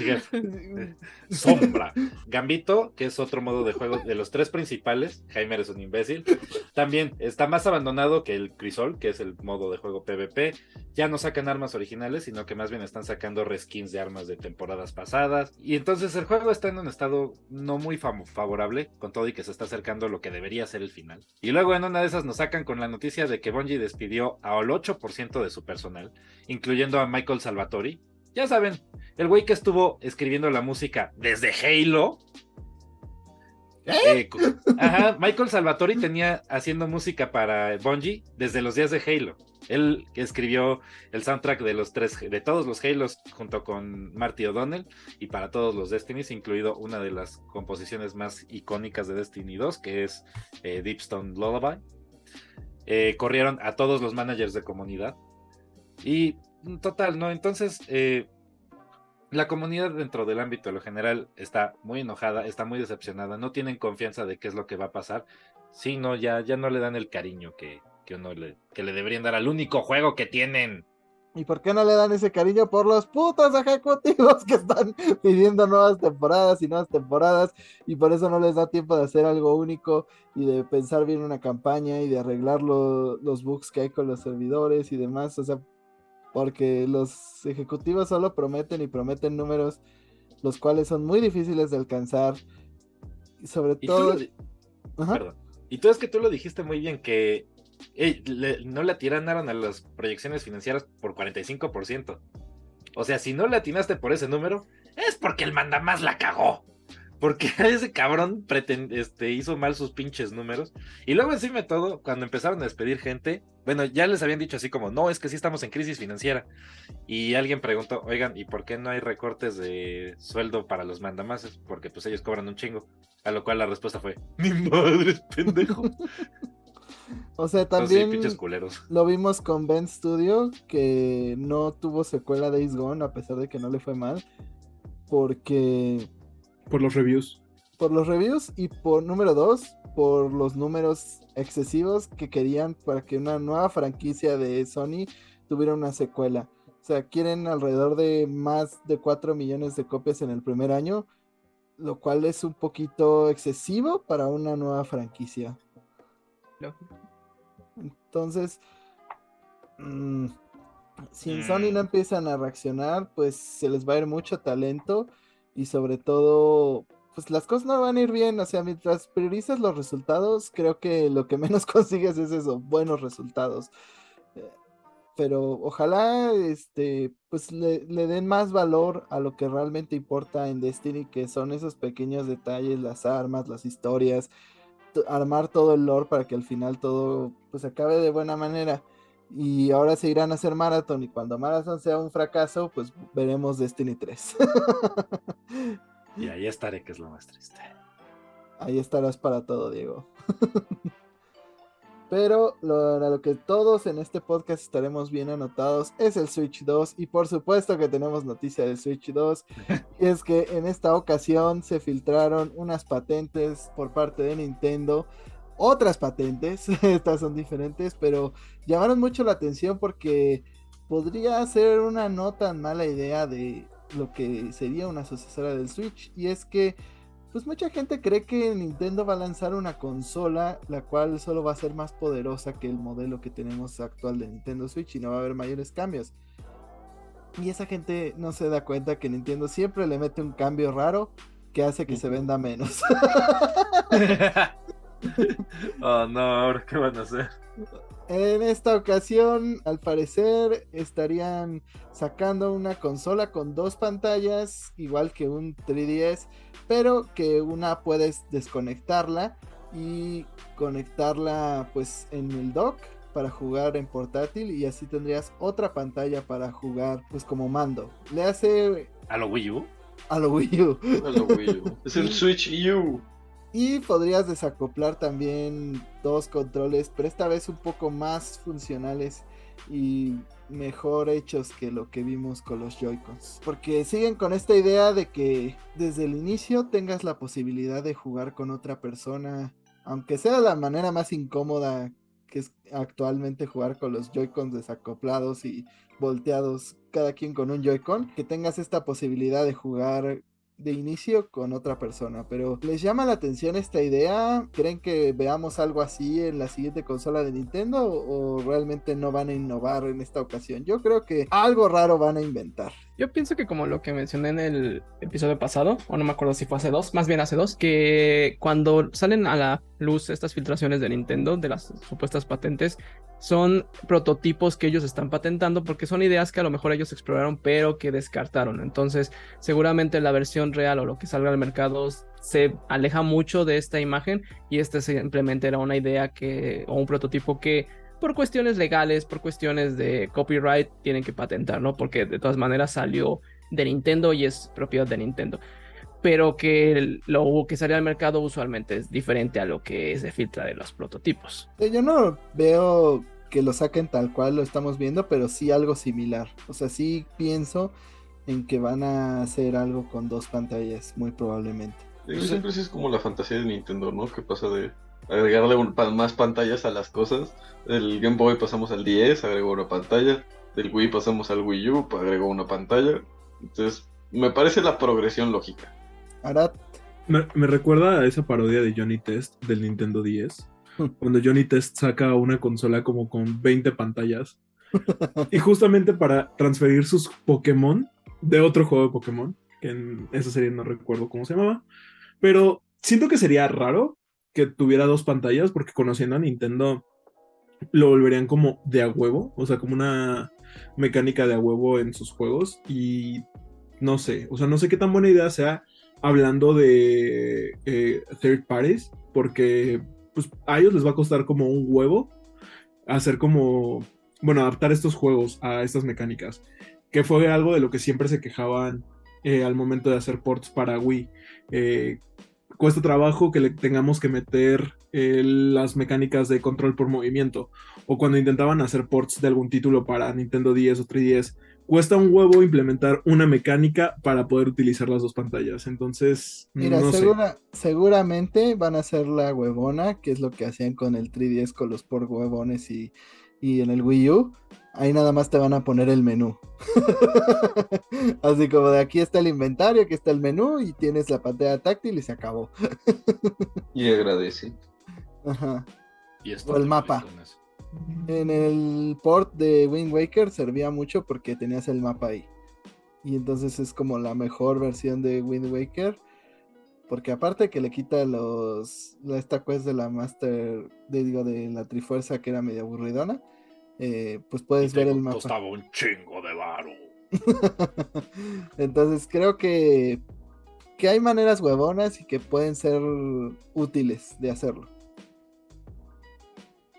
Sombra. Gambito, que es otro modo de juego de los tres principales. Jaime eres un imbécil. También está más abandonado que el Crisol, que es el modo de juego PvP. Ya no sacan armas originales, sino que más bien están sacando reskins de armas de temporadas pasadas. Y entonces el juego está en un estado no muy favorable, con todo y que se está acercando lo que debería ser el final. Y luego en una de esas nos sacan con la noticia de que Bungie despidió al 8% de su personal, incluyendo a Michael Salvatori. Ya saben, el güey que estuvo escribiendo la música desde Halo. Eh, ajá, Michael Salvatori tenía haciendo música para Bungie desde los días de Halo. Él que escribió el soundtrack de los tres, de todos los Halos junto con Marty O'Donnell y para todos los Destinies, incluido una de las composiciones más icónicas de Destiny 2, que es eh, Deepstone Lullaby. Eh, corrieron a todos los managers de comunidad. Y total, ¿no? Entonces, eh, la comunidad dentro del ámbito lo general está muy enojada, está muy decepcionada, no tienen confianza de qué es lo que va a pasar. Sí, no, ya, ya no le dan el cariño que, que uno le, que le deberían dar al único juego que tienen. ¿Y por qué no le dan ese cariño? Por los putos ejecutivos que están pidiendo nuevas temporadas y nuevas temporadas y por eso no les da tiempo de hacer algo único y de pensar bien una campaña y de arreglar lo- los bugs que hay con los servidores y demás. O sea, porque los ejecutivos solo prometen y prometen números los cuales son muy difíciles de alcanzar. Y sobre Y todo... perdón. Y tú es que tú lo dijiste muy bien, que le- no le atinaron a las proyecciones financieras por 45%. O sea, si no le atinaste por ese número, es porque el mandamás la cagó. Porque ese cabrón este, hizo mal sus pinches números. Y luego encima de todo, cuando empezaron a despedir gente, bueno, ya les habían dicho así como, no, es que sí estamos en crisis financiera. Y alguien preguntó, oigan, ¿y por qué no hay recortes de sueldo para los mandamases? Porque pues ellos cobran un chingo. A lo cual la respuesta fue, mi madre es pendejo. O sea, Entonces, sí, también... pinches culeros. Lo vimos con Ben Studio, que no tuvo secuela Days Gone, a pesar de que no le fue mal, porque Por los reviews. por los reviews y por número dos, por los números excesivos que querían para que una nueva franquicia de Sony tuviera una secuela. O sea, quieren alrededor de más de 4 millones de copias en el primer año, lo cual es un poquito excesivo para una nueva franquicia. Lógico. Entonces, mm, si en Mm. Sony no empiezan a reaccionar, pues se les va a ir mucho talento y sobre todo, pues las cosas no van a ir bien. O sea, mientras priorizas los resultados, creo que lo que menos consigues es eso, buenos resultados. Eh, Pero ojalá, este, pues le, le den más valor a lo que realmente importa en Destiny, que son esos pequeños detalles, las armas, las historias, armar todo el lore para que al final todo pues acabe de buena manera. Y ahora se irán a hacer Marathon y cuando Marathon sea un fracaso, pues veremos Destiny 3. Y ahí estaré, que es lo más triste. Ahí estarás para todo, Diego. Pero lo, a lo que todos en este podcast estaremos bien anotados es el Switch 2 y por supuesto que tenemos noticia del Switch 2 y es que en esta ocasión se filtraron unas patentes por parte de Nintendo, otras patentes, estas son diferentes, pero llamaron mucho la atención porque podría ser una no tan mala idea de lo que sería una sucesora del Switch y es que pues mucha gente cree que Nintendo va a lanzar una consola la cual solo va a ser más poderosa que el modelo que tenemos actual de Nintendo Switch y no va a haber mayores cambios. Y esa gente no se da cuenta que Nintendo siempre le mete un cambio raro que hace que se venda menos. oh no, ahora qué van a hacer. En esta ocasión, al parecer, estarían sacando una consola con dos pantallas, igual que un 3DS, pero que una puedes desconectarla y conectarla pues en el dock para jugar en portátil y así tendrías otra pantalla para jugar pues como mando. Le hace ¿A lo Wii U? a lo Wii U. A lo Wii U. Es el Switch U. Y podrías desacoplar también dos controles, pero esta vez un poco más funcionales y mejor hechos que lo que vimos con los Joy-Cons. Porque siguen con esta idea de que desde el inicio tengas la posibilidad de jugar con otra persona, aunque sea la manera más incómoda que es actualmente jugar con los Joy-Cons desacoplados y volteados, cada quien con un Joy-Con, que tengas esta posibilidad de jugar de inicio con otra persona. Pero ¿les llama la atención esta idea? ¿Creen que veamos algo así en la siguiente consola de Nintendo o realmente no van a innovar en esta ocasión? Yo creo que algo raro van a inventar. Yo pienso que como lo que mencioné en el episodio pasado, o no me acuerdo si fue hace dos, más bien hace dos, que cuando salen a la luz estas filtraciones de Nintendo, de las supuestas patentes, son prototipos que ellos están patentando porque son ideas que a lo mejor ellos exploraron pero que descartaron. Entonces, seguramente la versión real o lo que salga al mercado se aleja mucho de esta imagen y este simplemente era una idea que o un prototipo que por cuestiones legales, por cuestiones de copyright tienen que patentar, ¿no? Porque de todas maneras salió de Nintendo y es propiedad de Nintendo. Pero que lo que sale al mercado usualmente es diferente a lo que se filtra de los prototipos. Eh, Yo no veo que lo saquen tal cual lo estamos viendo, pero sí algo similar. O sea, sí pienso en que van a hacer algo con dos pantallas, muy probablemente. Digo, Siempre sí es como la fantasía de Nintendo, ¿no? Que pasa de agregarle un- pa- más pantallas a las cosas. Del Game Boy pasamos al 10, agregó una pantalla. Del Wii pasamos al Wii U, agregó una pantalla. Entonces, me parece la progresión lógica. Arad, Me, me recuerda a esa parodia de Johnny Test del Nintendo 10. Cuando Johnny Test saca una consola como con 20 pantallas. Y justamente para transferir sus Pokémon de otro juego de Pokémon, que en esa serie no recuerdo cómo se llamaba. Pero siento que sería raro que tuviera dos pantallas, porque conociendo a Nintendo lo volverían como de a huevo, o sea, como una mecánica de a huevo en sus juegos. Y no sé, o sea, no sé qué tan buena idea sea hablando de eh, third parties, porque pues a ellos les va a costar como un huevo hacer como, bueno, adaptar estos juegos a estas mecánicas, que fue algo de lo que siempre se quejaban eh, al momento de hacer ports para Wii. Eh, cuesta trabajo que le tengamos que meter eh, las mecánicas de control por movimiento, o cuando intentaban hacer ports de algún título para Nintendo 10 o 3DS, cuesta un huevo implementar una mecánica para poder utilizar las dos pantallas. Entonces, mira, no sé. segura- seguramente van a hacer la huevona, que es lo que hacían con el 3DS con los por huevones y, y en el Wii U. Ahí nada más te van a poner el menú. Así como de aquí está el inventario, aquí está el menú y tienes la pantalla táctil y se acabó. Y agradece. Ajá. Y O el mapa. En el port de Wind Waker servía mucho porque tenías el mapa ahí. Y entonces es como la mejor versión de Wind Waker. Porque aparte que le quita los. la- esta quest de la Master. De, digo, de la Trifuerza que era medio aburridona. Eh, pues puedes Y ver el mapa. Costaba un chingo de varo. entonces creo que. Que hay maneras huevonas y que pueden ser útiles de hacerlo.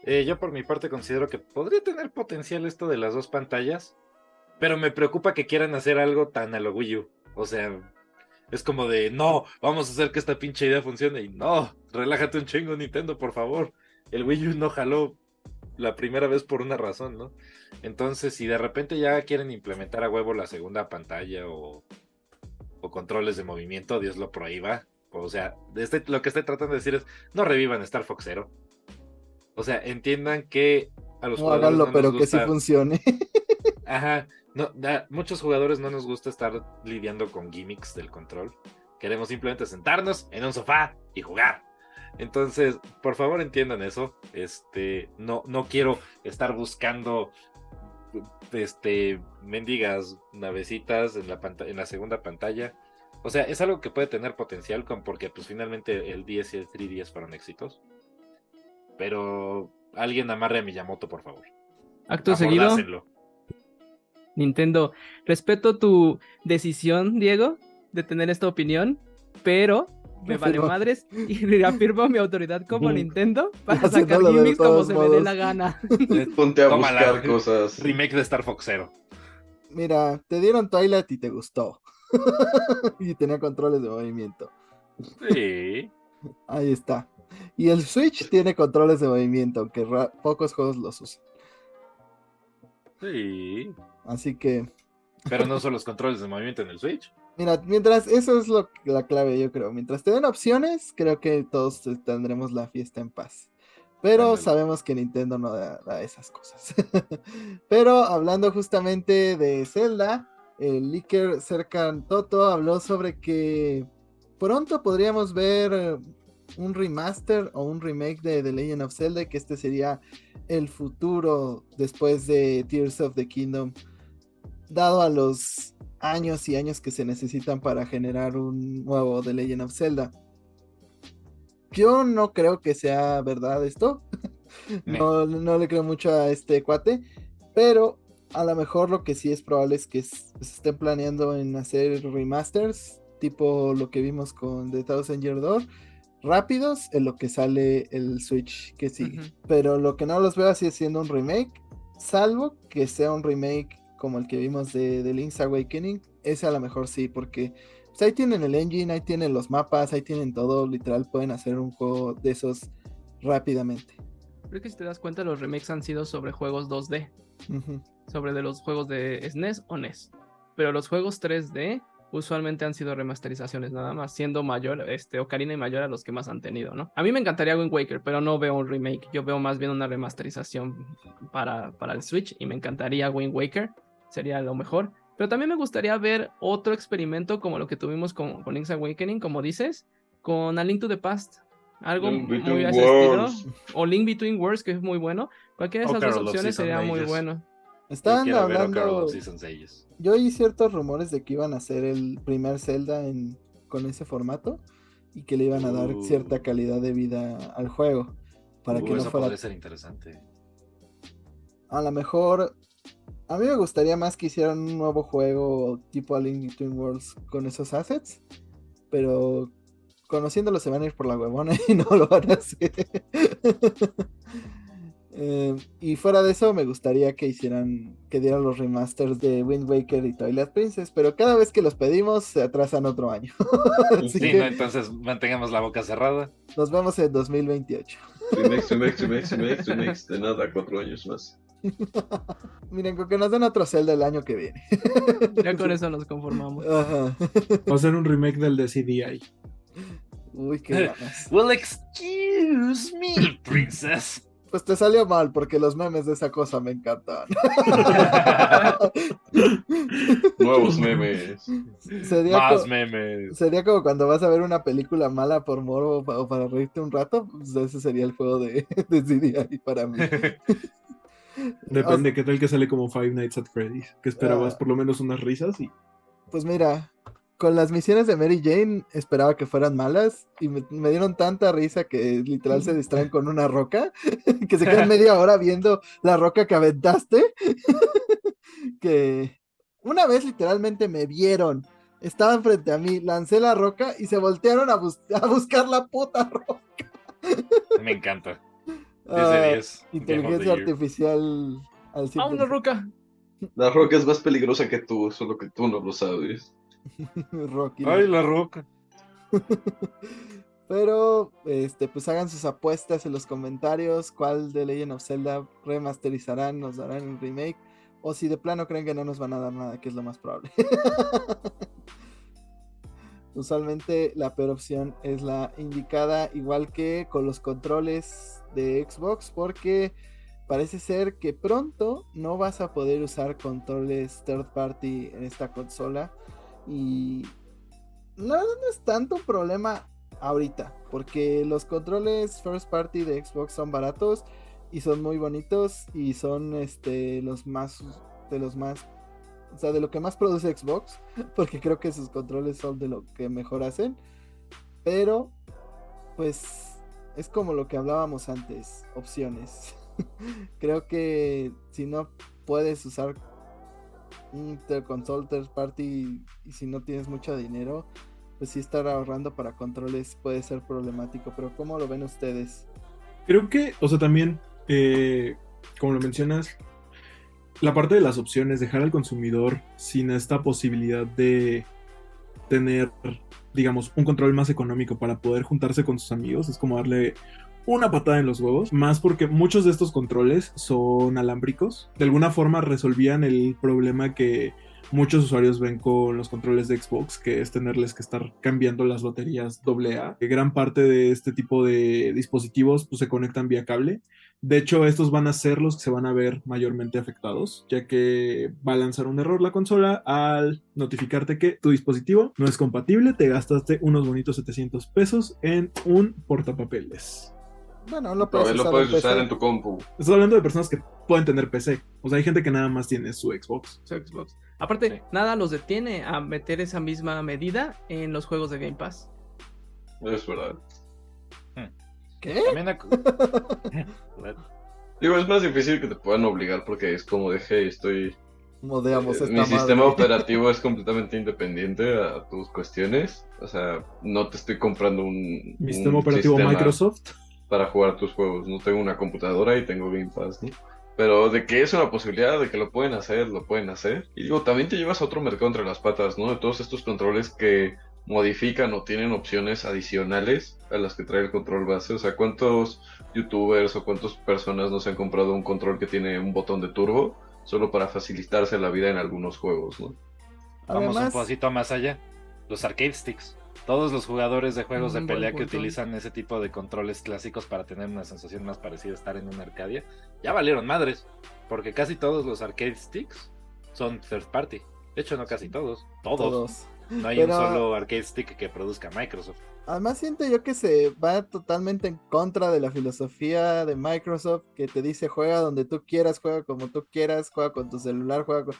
Eh, yo por mi parte considero que podría tener potencial esto de las dos pantallas, pero me preocupa que quieran hacer algo tan a lo Wii U. O sea, es como de, no, vamos a hacer que esta pinche idea funcione. Y no, relájate un chingo Nintendo, por favor. El Wii U no jaló la primera vez por una razón, ¿no? Entonces, si de repente ya quieren implementar a huevo la segunda pantalla o, o controles de movimiento, Dios lo prohíba. O sea, este, lo que estoy tratando de decir es, no revivan Star Fox Zero. O sea, entiendan que a los No jugadores háganlo, no pero nos que sí gusta- funcione. Ajá. No, a muchos jugadores no nos gusta estar lidiando con gimmicks del control. Queremos simplemente sentarnos en un sofá y jugar. Entonces, por favor entiendan eso. Este, no, no quiero estar buscando este mendigas navecitas en la en la segunda pantalla. O sea, es algo que puede tener potencial con, porque pues finalmente el 10 y el 3DS fueron éxitos. Pero Alguien amarre a Miyamoto, por favor. Acto seguido. Nintendo, respeto tu decisión, Diego, de tener esta opinión, pero me vale madres y reafirmo mi autoridad como. Nintendo para sacar gimmicks como se me dé la gana. Ponte a Tómala, buscar cosas. Remake de Star Fox Zero. Mira, te dieron Twilight y te gustó. y tenía controles de movimiento. Sí. Ahí está. Y el Switch tiene controles de movimiento, aunque pocos juegos los usan. Sí. Así que, Pero no son los controles de movimiento en el Switch. Mira, mientras, eso es lo, la clave, yo creo. Mientras te den opciones, creo que todos tendremos la fiesta en paz. Pero Ándale. sabemos que Nintendo no da, da esas cosas. Pero hablando justamente de Zelda, el leaker Serkan Toto habló sobre que pronto podríamos ver eh, un remaster o un remake de The Legend of Zelda, que este sería el futuro después de Tears of the Kingdom, dado a los años y años que se necesitan para generar un nuevo The Legend of Zelda. Yo no creo que sea verdad esto. no, no le creo mucho a este cuate. Pero a lo mejor lo que sí es probable es que se estén planeando en hacer remasters. Tipo lo que vimos con The Thousand Year Door. Rápidos en lo que sale el Switch que sigue. Pero lo que no los veo así es siendo un remake. Salvo que sea un remake como el que vimos de, de Link's Awakening. Ese a lo mejor sí, porque pues, ahí tienen el engine, ahí tienen los mapas, ahí tienen todo. Literal, pueden hacer un juego de esos rápidamente. Creo que si te das cuenta, los remakes han sido sobre juegos 2D, Ujú. sobre de los juegos de SNES o NES. Pero los juegos 3D usualmente han sido remasterizaciones nada más, siendo mayor, este, Ocarina y Mayor a los que más han tenido, ¿no? A mí me encantaría Wind Waker, pero no veo un remake, yo veo más bien una remasterización para, para el Switch y me encantaría Wind Waker, sería lo mejor. Pero también me gustaría ver otro experimento como lo que tuvimos con, con Link's Awakening, como dices, con A Link to the Past. Algo Link muy a ese estilo. O Link Between Worlds, que es muy bueno. Cualquiera de esas Ocarina dos opciones sería muy bueno. Yo Estaban Ocarina hablando. Yo oí ciertos rumores de que iban a hacer el primer Zelda en, con ese formato y que le iban a dar Uh. cierta calidad de vida al juego. Para Uh, que no eso fuera podría ser interesante. a lo mejor a mí me gustaría más que hicieran un nuevo juego tipo A Link Between Worlds con esos assets, pero conociéndolo se van a ir por la huevona y no lo van a hacer. Eh, y fuera de eso me gustaría que hicieran que dieran los remasters de Wind Waker y Twilight Princess, pero cada vez que los pedimos se atrasan otro año. Sí, que no, entonces mantengamos la boca cerrada. nos vemos en 2028. Remakes, remakes, remakes, remakes, remakes. De nada, cuatro años más. Miren, con que nos den otro Zelda el año que viene. Ya con eso nos conformamos. Ajá. Va a ser un remake del de CDI. Uy, qué ganas. Well, excuse me, princess. Pues te salió mal porque los memes de esa cosa me encantan. Nuevos memes. Sería, Más memes. sería como cuando vas a ver una película mala por morbo o para reírte un rato. Pues ese sería el juego de, de CDI para mí. Depende, ¿qué tal que sale como Five Nights at Freddy's? Que esperabas Ah. por lo menos unas risas y Pues mira, con las misiones de Mary Jane esperaba que fueran malas y me, me dieron tanta risa que literal se distraen con una roca, que se quedan media hora viendo la roca que aventaste, que una vez literalmente me vieron, estaban frente a mí, lancé la roca y se voltearon a, bus- a buscar la puta roca. Me encanta. 10 Ah, de 10. Game of the inteligencia artificial al ¡Ah, una 100%. roca! La roca es más peligrosa que tú, solo que tú no lo sabes. Rocky. Ay, la roca. Pero, este, pues hagan sus apuestas en los comentarios. ¿Cuál de Legend of Zelda remasterizarán? ¿Nos darán un remake? O si de plano creen que no nos van a dar nada, que es lo más probable. Usualmente la peor opción es la indicada, igual que con los controles de Xbox, porque parece ser que pronto no vas a poder usar controles third party en esta consola. Y no es tanto un problema ahorita, porque los controles first party de Xbox son baratos y son muy bonitos y son este los más de los más o sea, de lo que más produce Xbox, porque creo que sus controles son de lo que mejor hacen, pero pues es como lo que hablábamos antes, opciones. Creo que si no puedes usar Interconsole Third Party y si no tienes mucho dinero, pues sí estar ahorrando para controles puede ser problemático. Pero ¿cómo lo ven ustedes? Creo que, o sea, también, eh, como lo mencionas, la parte de las opciones, dejar al consumidor sin esta posibilidad de tener, digamos, un control más económico para poder juntarse con sus amigos, es como darle una patada en los huevos, más porque muchos de estos controles son alámbricos. De alguna forma resolvían el problema que muchos usuarios ven con los controles de Xbox, que es tenerles que estar cambiando las baterías AA. Gran parte de este tipo de dispositivos pues, se conectan vía cable. De hecho, estos van a ser los que se van a ver mayormente afectados, ya que va a lanzar un error la consola al notificarte que tu dispositivo no es compatible, te gastaste unos bonitos 700 pesos en un portapapeles. Bueno, lo puedes, lo usar, puedes en PC. usar en tu compu. Estoy hablando de personas que pueden tener PC. O sea, hay gente que nada más tiene su Xbox. su Xbox. Aparte, Sí. nada los detiene a meter esa misma medida en los juegos de Game Pass. Es verdad. ¿Qué? También Digo, es más difícil que te puedan obligar porque es como de, hey, estoy... Modeamos eh, esta mi madre. sistema operativo es completamente independiente a tus cuestiones. O sea, no te estoy comprando un... Mi un sistema operativo sistema Microsoft. Para jugar tus juegos. No tengo una computadora y tengo Game Pass, ¿no? Pero de que es una posibilidad, de que lo pueden hacer, lo pueden hacer. Y digo, también te llevas a otro mercado entre las patas, ¿no? De todos estos controles que modifican o tienen opciones adicionales a las que trae el control base. O sea, ¿cuántos youtubers o cuántas personas no se han comprado un control que tiene un botón de turbo solo para facilitarse la vida en algunos juegos, ¿no? Vamos un poquito más allá. Los arcade sticks. Todos los jugadores de juegos de pelea que utilizan ese tipo de controles clásicos para tener una sensación más parecida a estar en una Arcadia, ya valieron madres. Porque casi todos los arcade sticks son third party. De hecho, no casi todos. Todos. todos. No hay Pero- un solo arcade stick que produzca Microsoft. Además siento yo que se va totalmente en contra de la filosofía de Microsoft que te dice juega donde tú quieras, juega como tú quieras, juega con tu celular, juega con...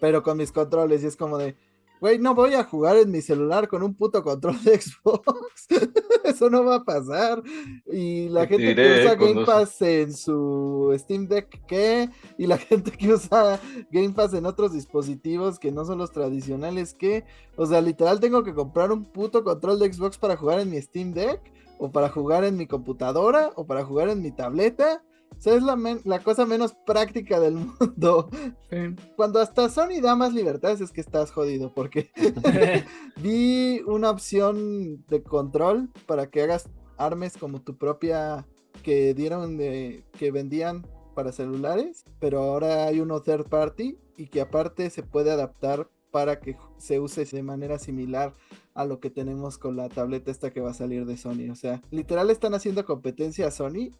pero con mis controles y es como de, güey, no voy a jugar en mi celular con un puto control de Xbox. Eso no va a pasar. Y la gente que usa cuando Game Pass en su Steam Deck, ¿qué? Y la gente que usa Game Pass en otros dispositivos que no son los tradicionales, ¿qué? O sea, literal tengo que comprar un puto control de Xbox para jugar en mi Steam Deck, o para jugar en mi computadora, o para jugar en mi tableta. O sea, es la, cosa menos práctica del mundo. Sí. Cuando hasta Sony da más libertades es que estás jodido, porque vi una opción de control para que hagas armes como tu propia que dieron de que vendían para celulares, pero ahora hay uno third party y que aparte se puede adaptar para que se use de manera similar a lo que tenemos con la tableta esta que va a salir de Sony. O sea, literal están haciendo competencia a Sony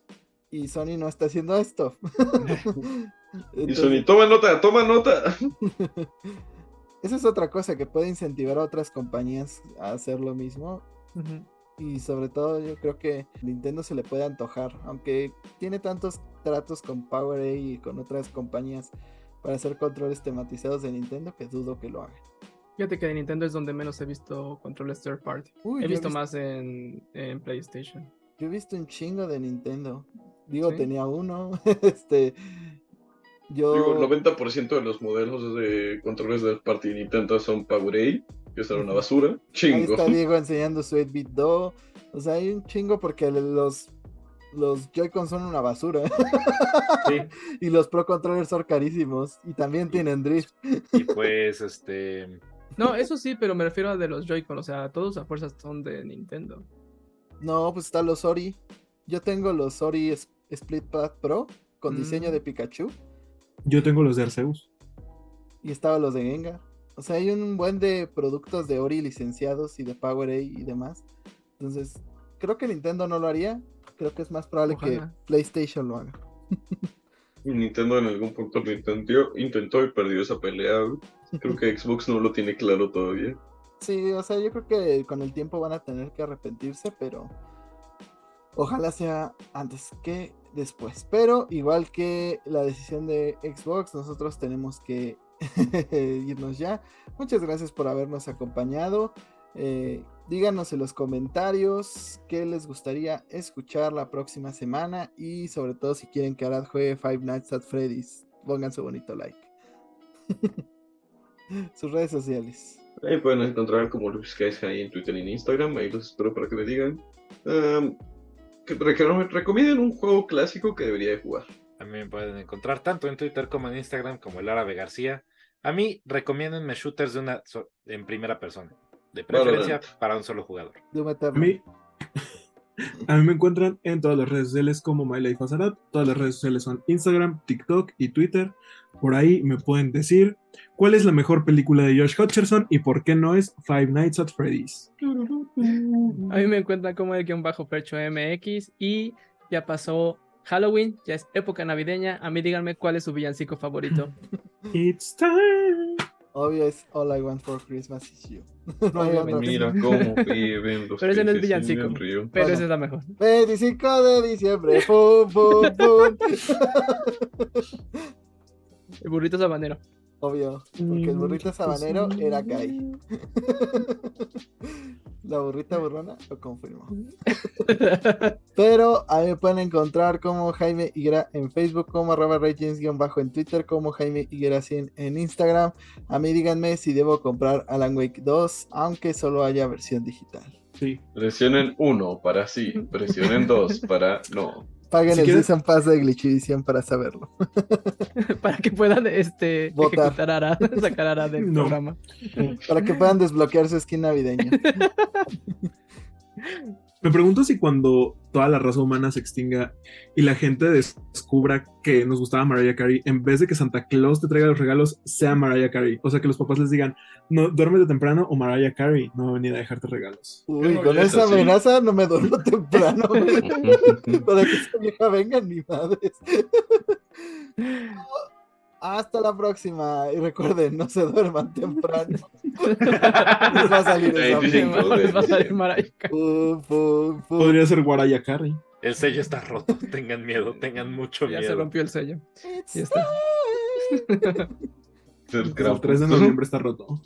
y Sony no está haciendo esto. Y Sony, toma nota, toma nota. esa es otra cosa que puede incentivar a otras compañías a hacer lo mismo. Y sobre todo yo creo que Nintendo se le puede antojar, aunque tiene tantos tratos con PowerA y con otras compañías para hacer controles tematizados de Nintendo que dudo que lo hagan. Fíjate que de Nintendo es donde menos he visto controles third party. Uy, he visto más en, en PlayStation. Yo he visto un chingo de Nintendo. Digo, ¿Sí? tenía uno. este. Yo. Digo, el 90% de los modelos de controles del party Nintendo son PowerA, que es una basura. Ahí Chingo. está Diego enseñando su 8-bit Do. O sea, hay un chingo porque los. Los Joy-Con son una basura. Sí. y los Pro Controllers son carísimos. Y también tienen drift. Y pues, este. No, eso sí, pero me refiero a de los Joy-Con. O sea, todos a fuerzas son de Nintendo. No, pues está los Ori. Yo tengo los Ori S- Split Pad Pro con Mm. diseño de Pikachu. Yo tengo los de Arceus. Y estaba los de Gengar. O sea, hay un buen de productos de Ori licenciados y de PowerA y demás. Entonces, creo que Nintendo no lo haría. Creo que es más probable Ojalá. que PlayStation lo haga. Y Nintendo en algún punto lo intentó, intentó y perdió esa pelea. Creo que Xbox no lo tiene claro todavía. Sí, o sea, yo creo que con el tiempo van a tener que arrepentirse, pero ojalá sea antes que después. Pero igual que la decisión de Xbox, nosotros tenemos que irnos ya. Muchas gracias por habernos acompañado. Eh, díganos en los comentarios qué les gustaría escuchar la próxima semana y sobre todo si quieren que Arad juegue Five Nights at Freddy's, pongan su bonito like. Sus redes sociales. Ahí pueden encontrar como Luis ahí en Twitter y en Instagram. Ahí los espero para que me digan. Que, que me recomienden un juego clásico que debería de jugar. A mí me pueden encontrar tanto en Twitter como en Instagram como el Árabe García. A mí recomiéndenme shooters de una so- en primera persona. De preferencia Valorant. para un solo jugador. A mí, a mí me encuentran en todas las redes sociales como MyLifeAzarat. Todas las redes sociales son Instagram, TikTok y Twitter. Por ahí me pueden decir cuál es la mejor película de Josh Hutcherson y por qué no es Five Nights at Freddy's. A mí me encuentran como el guion bajo percho MX y ya pasó Halloween, ya es época navideña. A mí díganme cuál es su villancico favorito. It's time. Obvio es All I Want for Christmas is You. No hay Obviamente. otro. Mira cómo viven los Pero ese no es villancico. Pero Bueno. esa es la mejor. 25 de diciembre. Pum, pum, pum. El burrito sabanero. Obvio, porque el burrito sabanero era Kai. La burrita burrona lo confirmó. Pero a mí me pueden encontrar como Jaime Higuera en Facebook, como arroba bajo en Twitter, como Jaime Higuera 100 en Instagram. A mí díganme si debo comprar Alan Wake 2, aunque solo haya versión digital. Sí. Presionen 1 para sí, presionen 2 para no. Paguen Si el quieres- Season Pass de Glitchivision para saberlo. Para que puedan este, Votar. ejecutar a Ara, sacar a Ara del No. programa. Para que puedan desbloquear su skin navideña. Me pregunto si cuando toda la raza humana se extinga y la gente descubra que nos gustaba Mariah Carey, en vez de que Santa Claus te traiga los regalos, sea Mariah Carey. O sea, que los papás les digan, no, duérmete temprano o Mariah Carey no va a venir a dejarte regalos. Uy, no, con esa amenaza no me duermo temprano. para que esa vieja venga ni madres. Hasta la próxima. Y recuerden, no se duerman temprano. Les va a salir esa 25 mierda. de- Les va a salir pum. Podría ser Carey. El sello está roto. Tengan miedo, tengan mucho Ya se miedo. rompió el sello. It's Ya está. Ser El Krampus. 3 de noviembre está roto.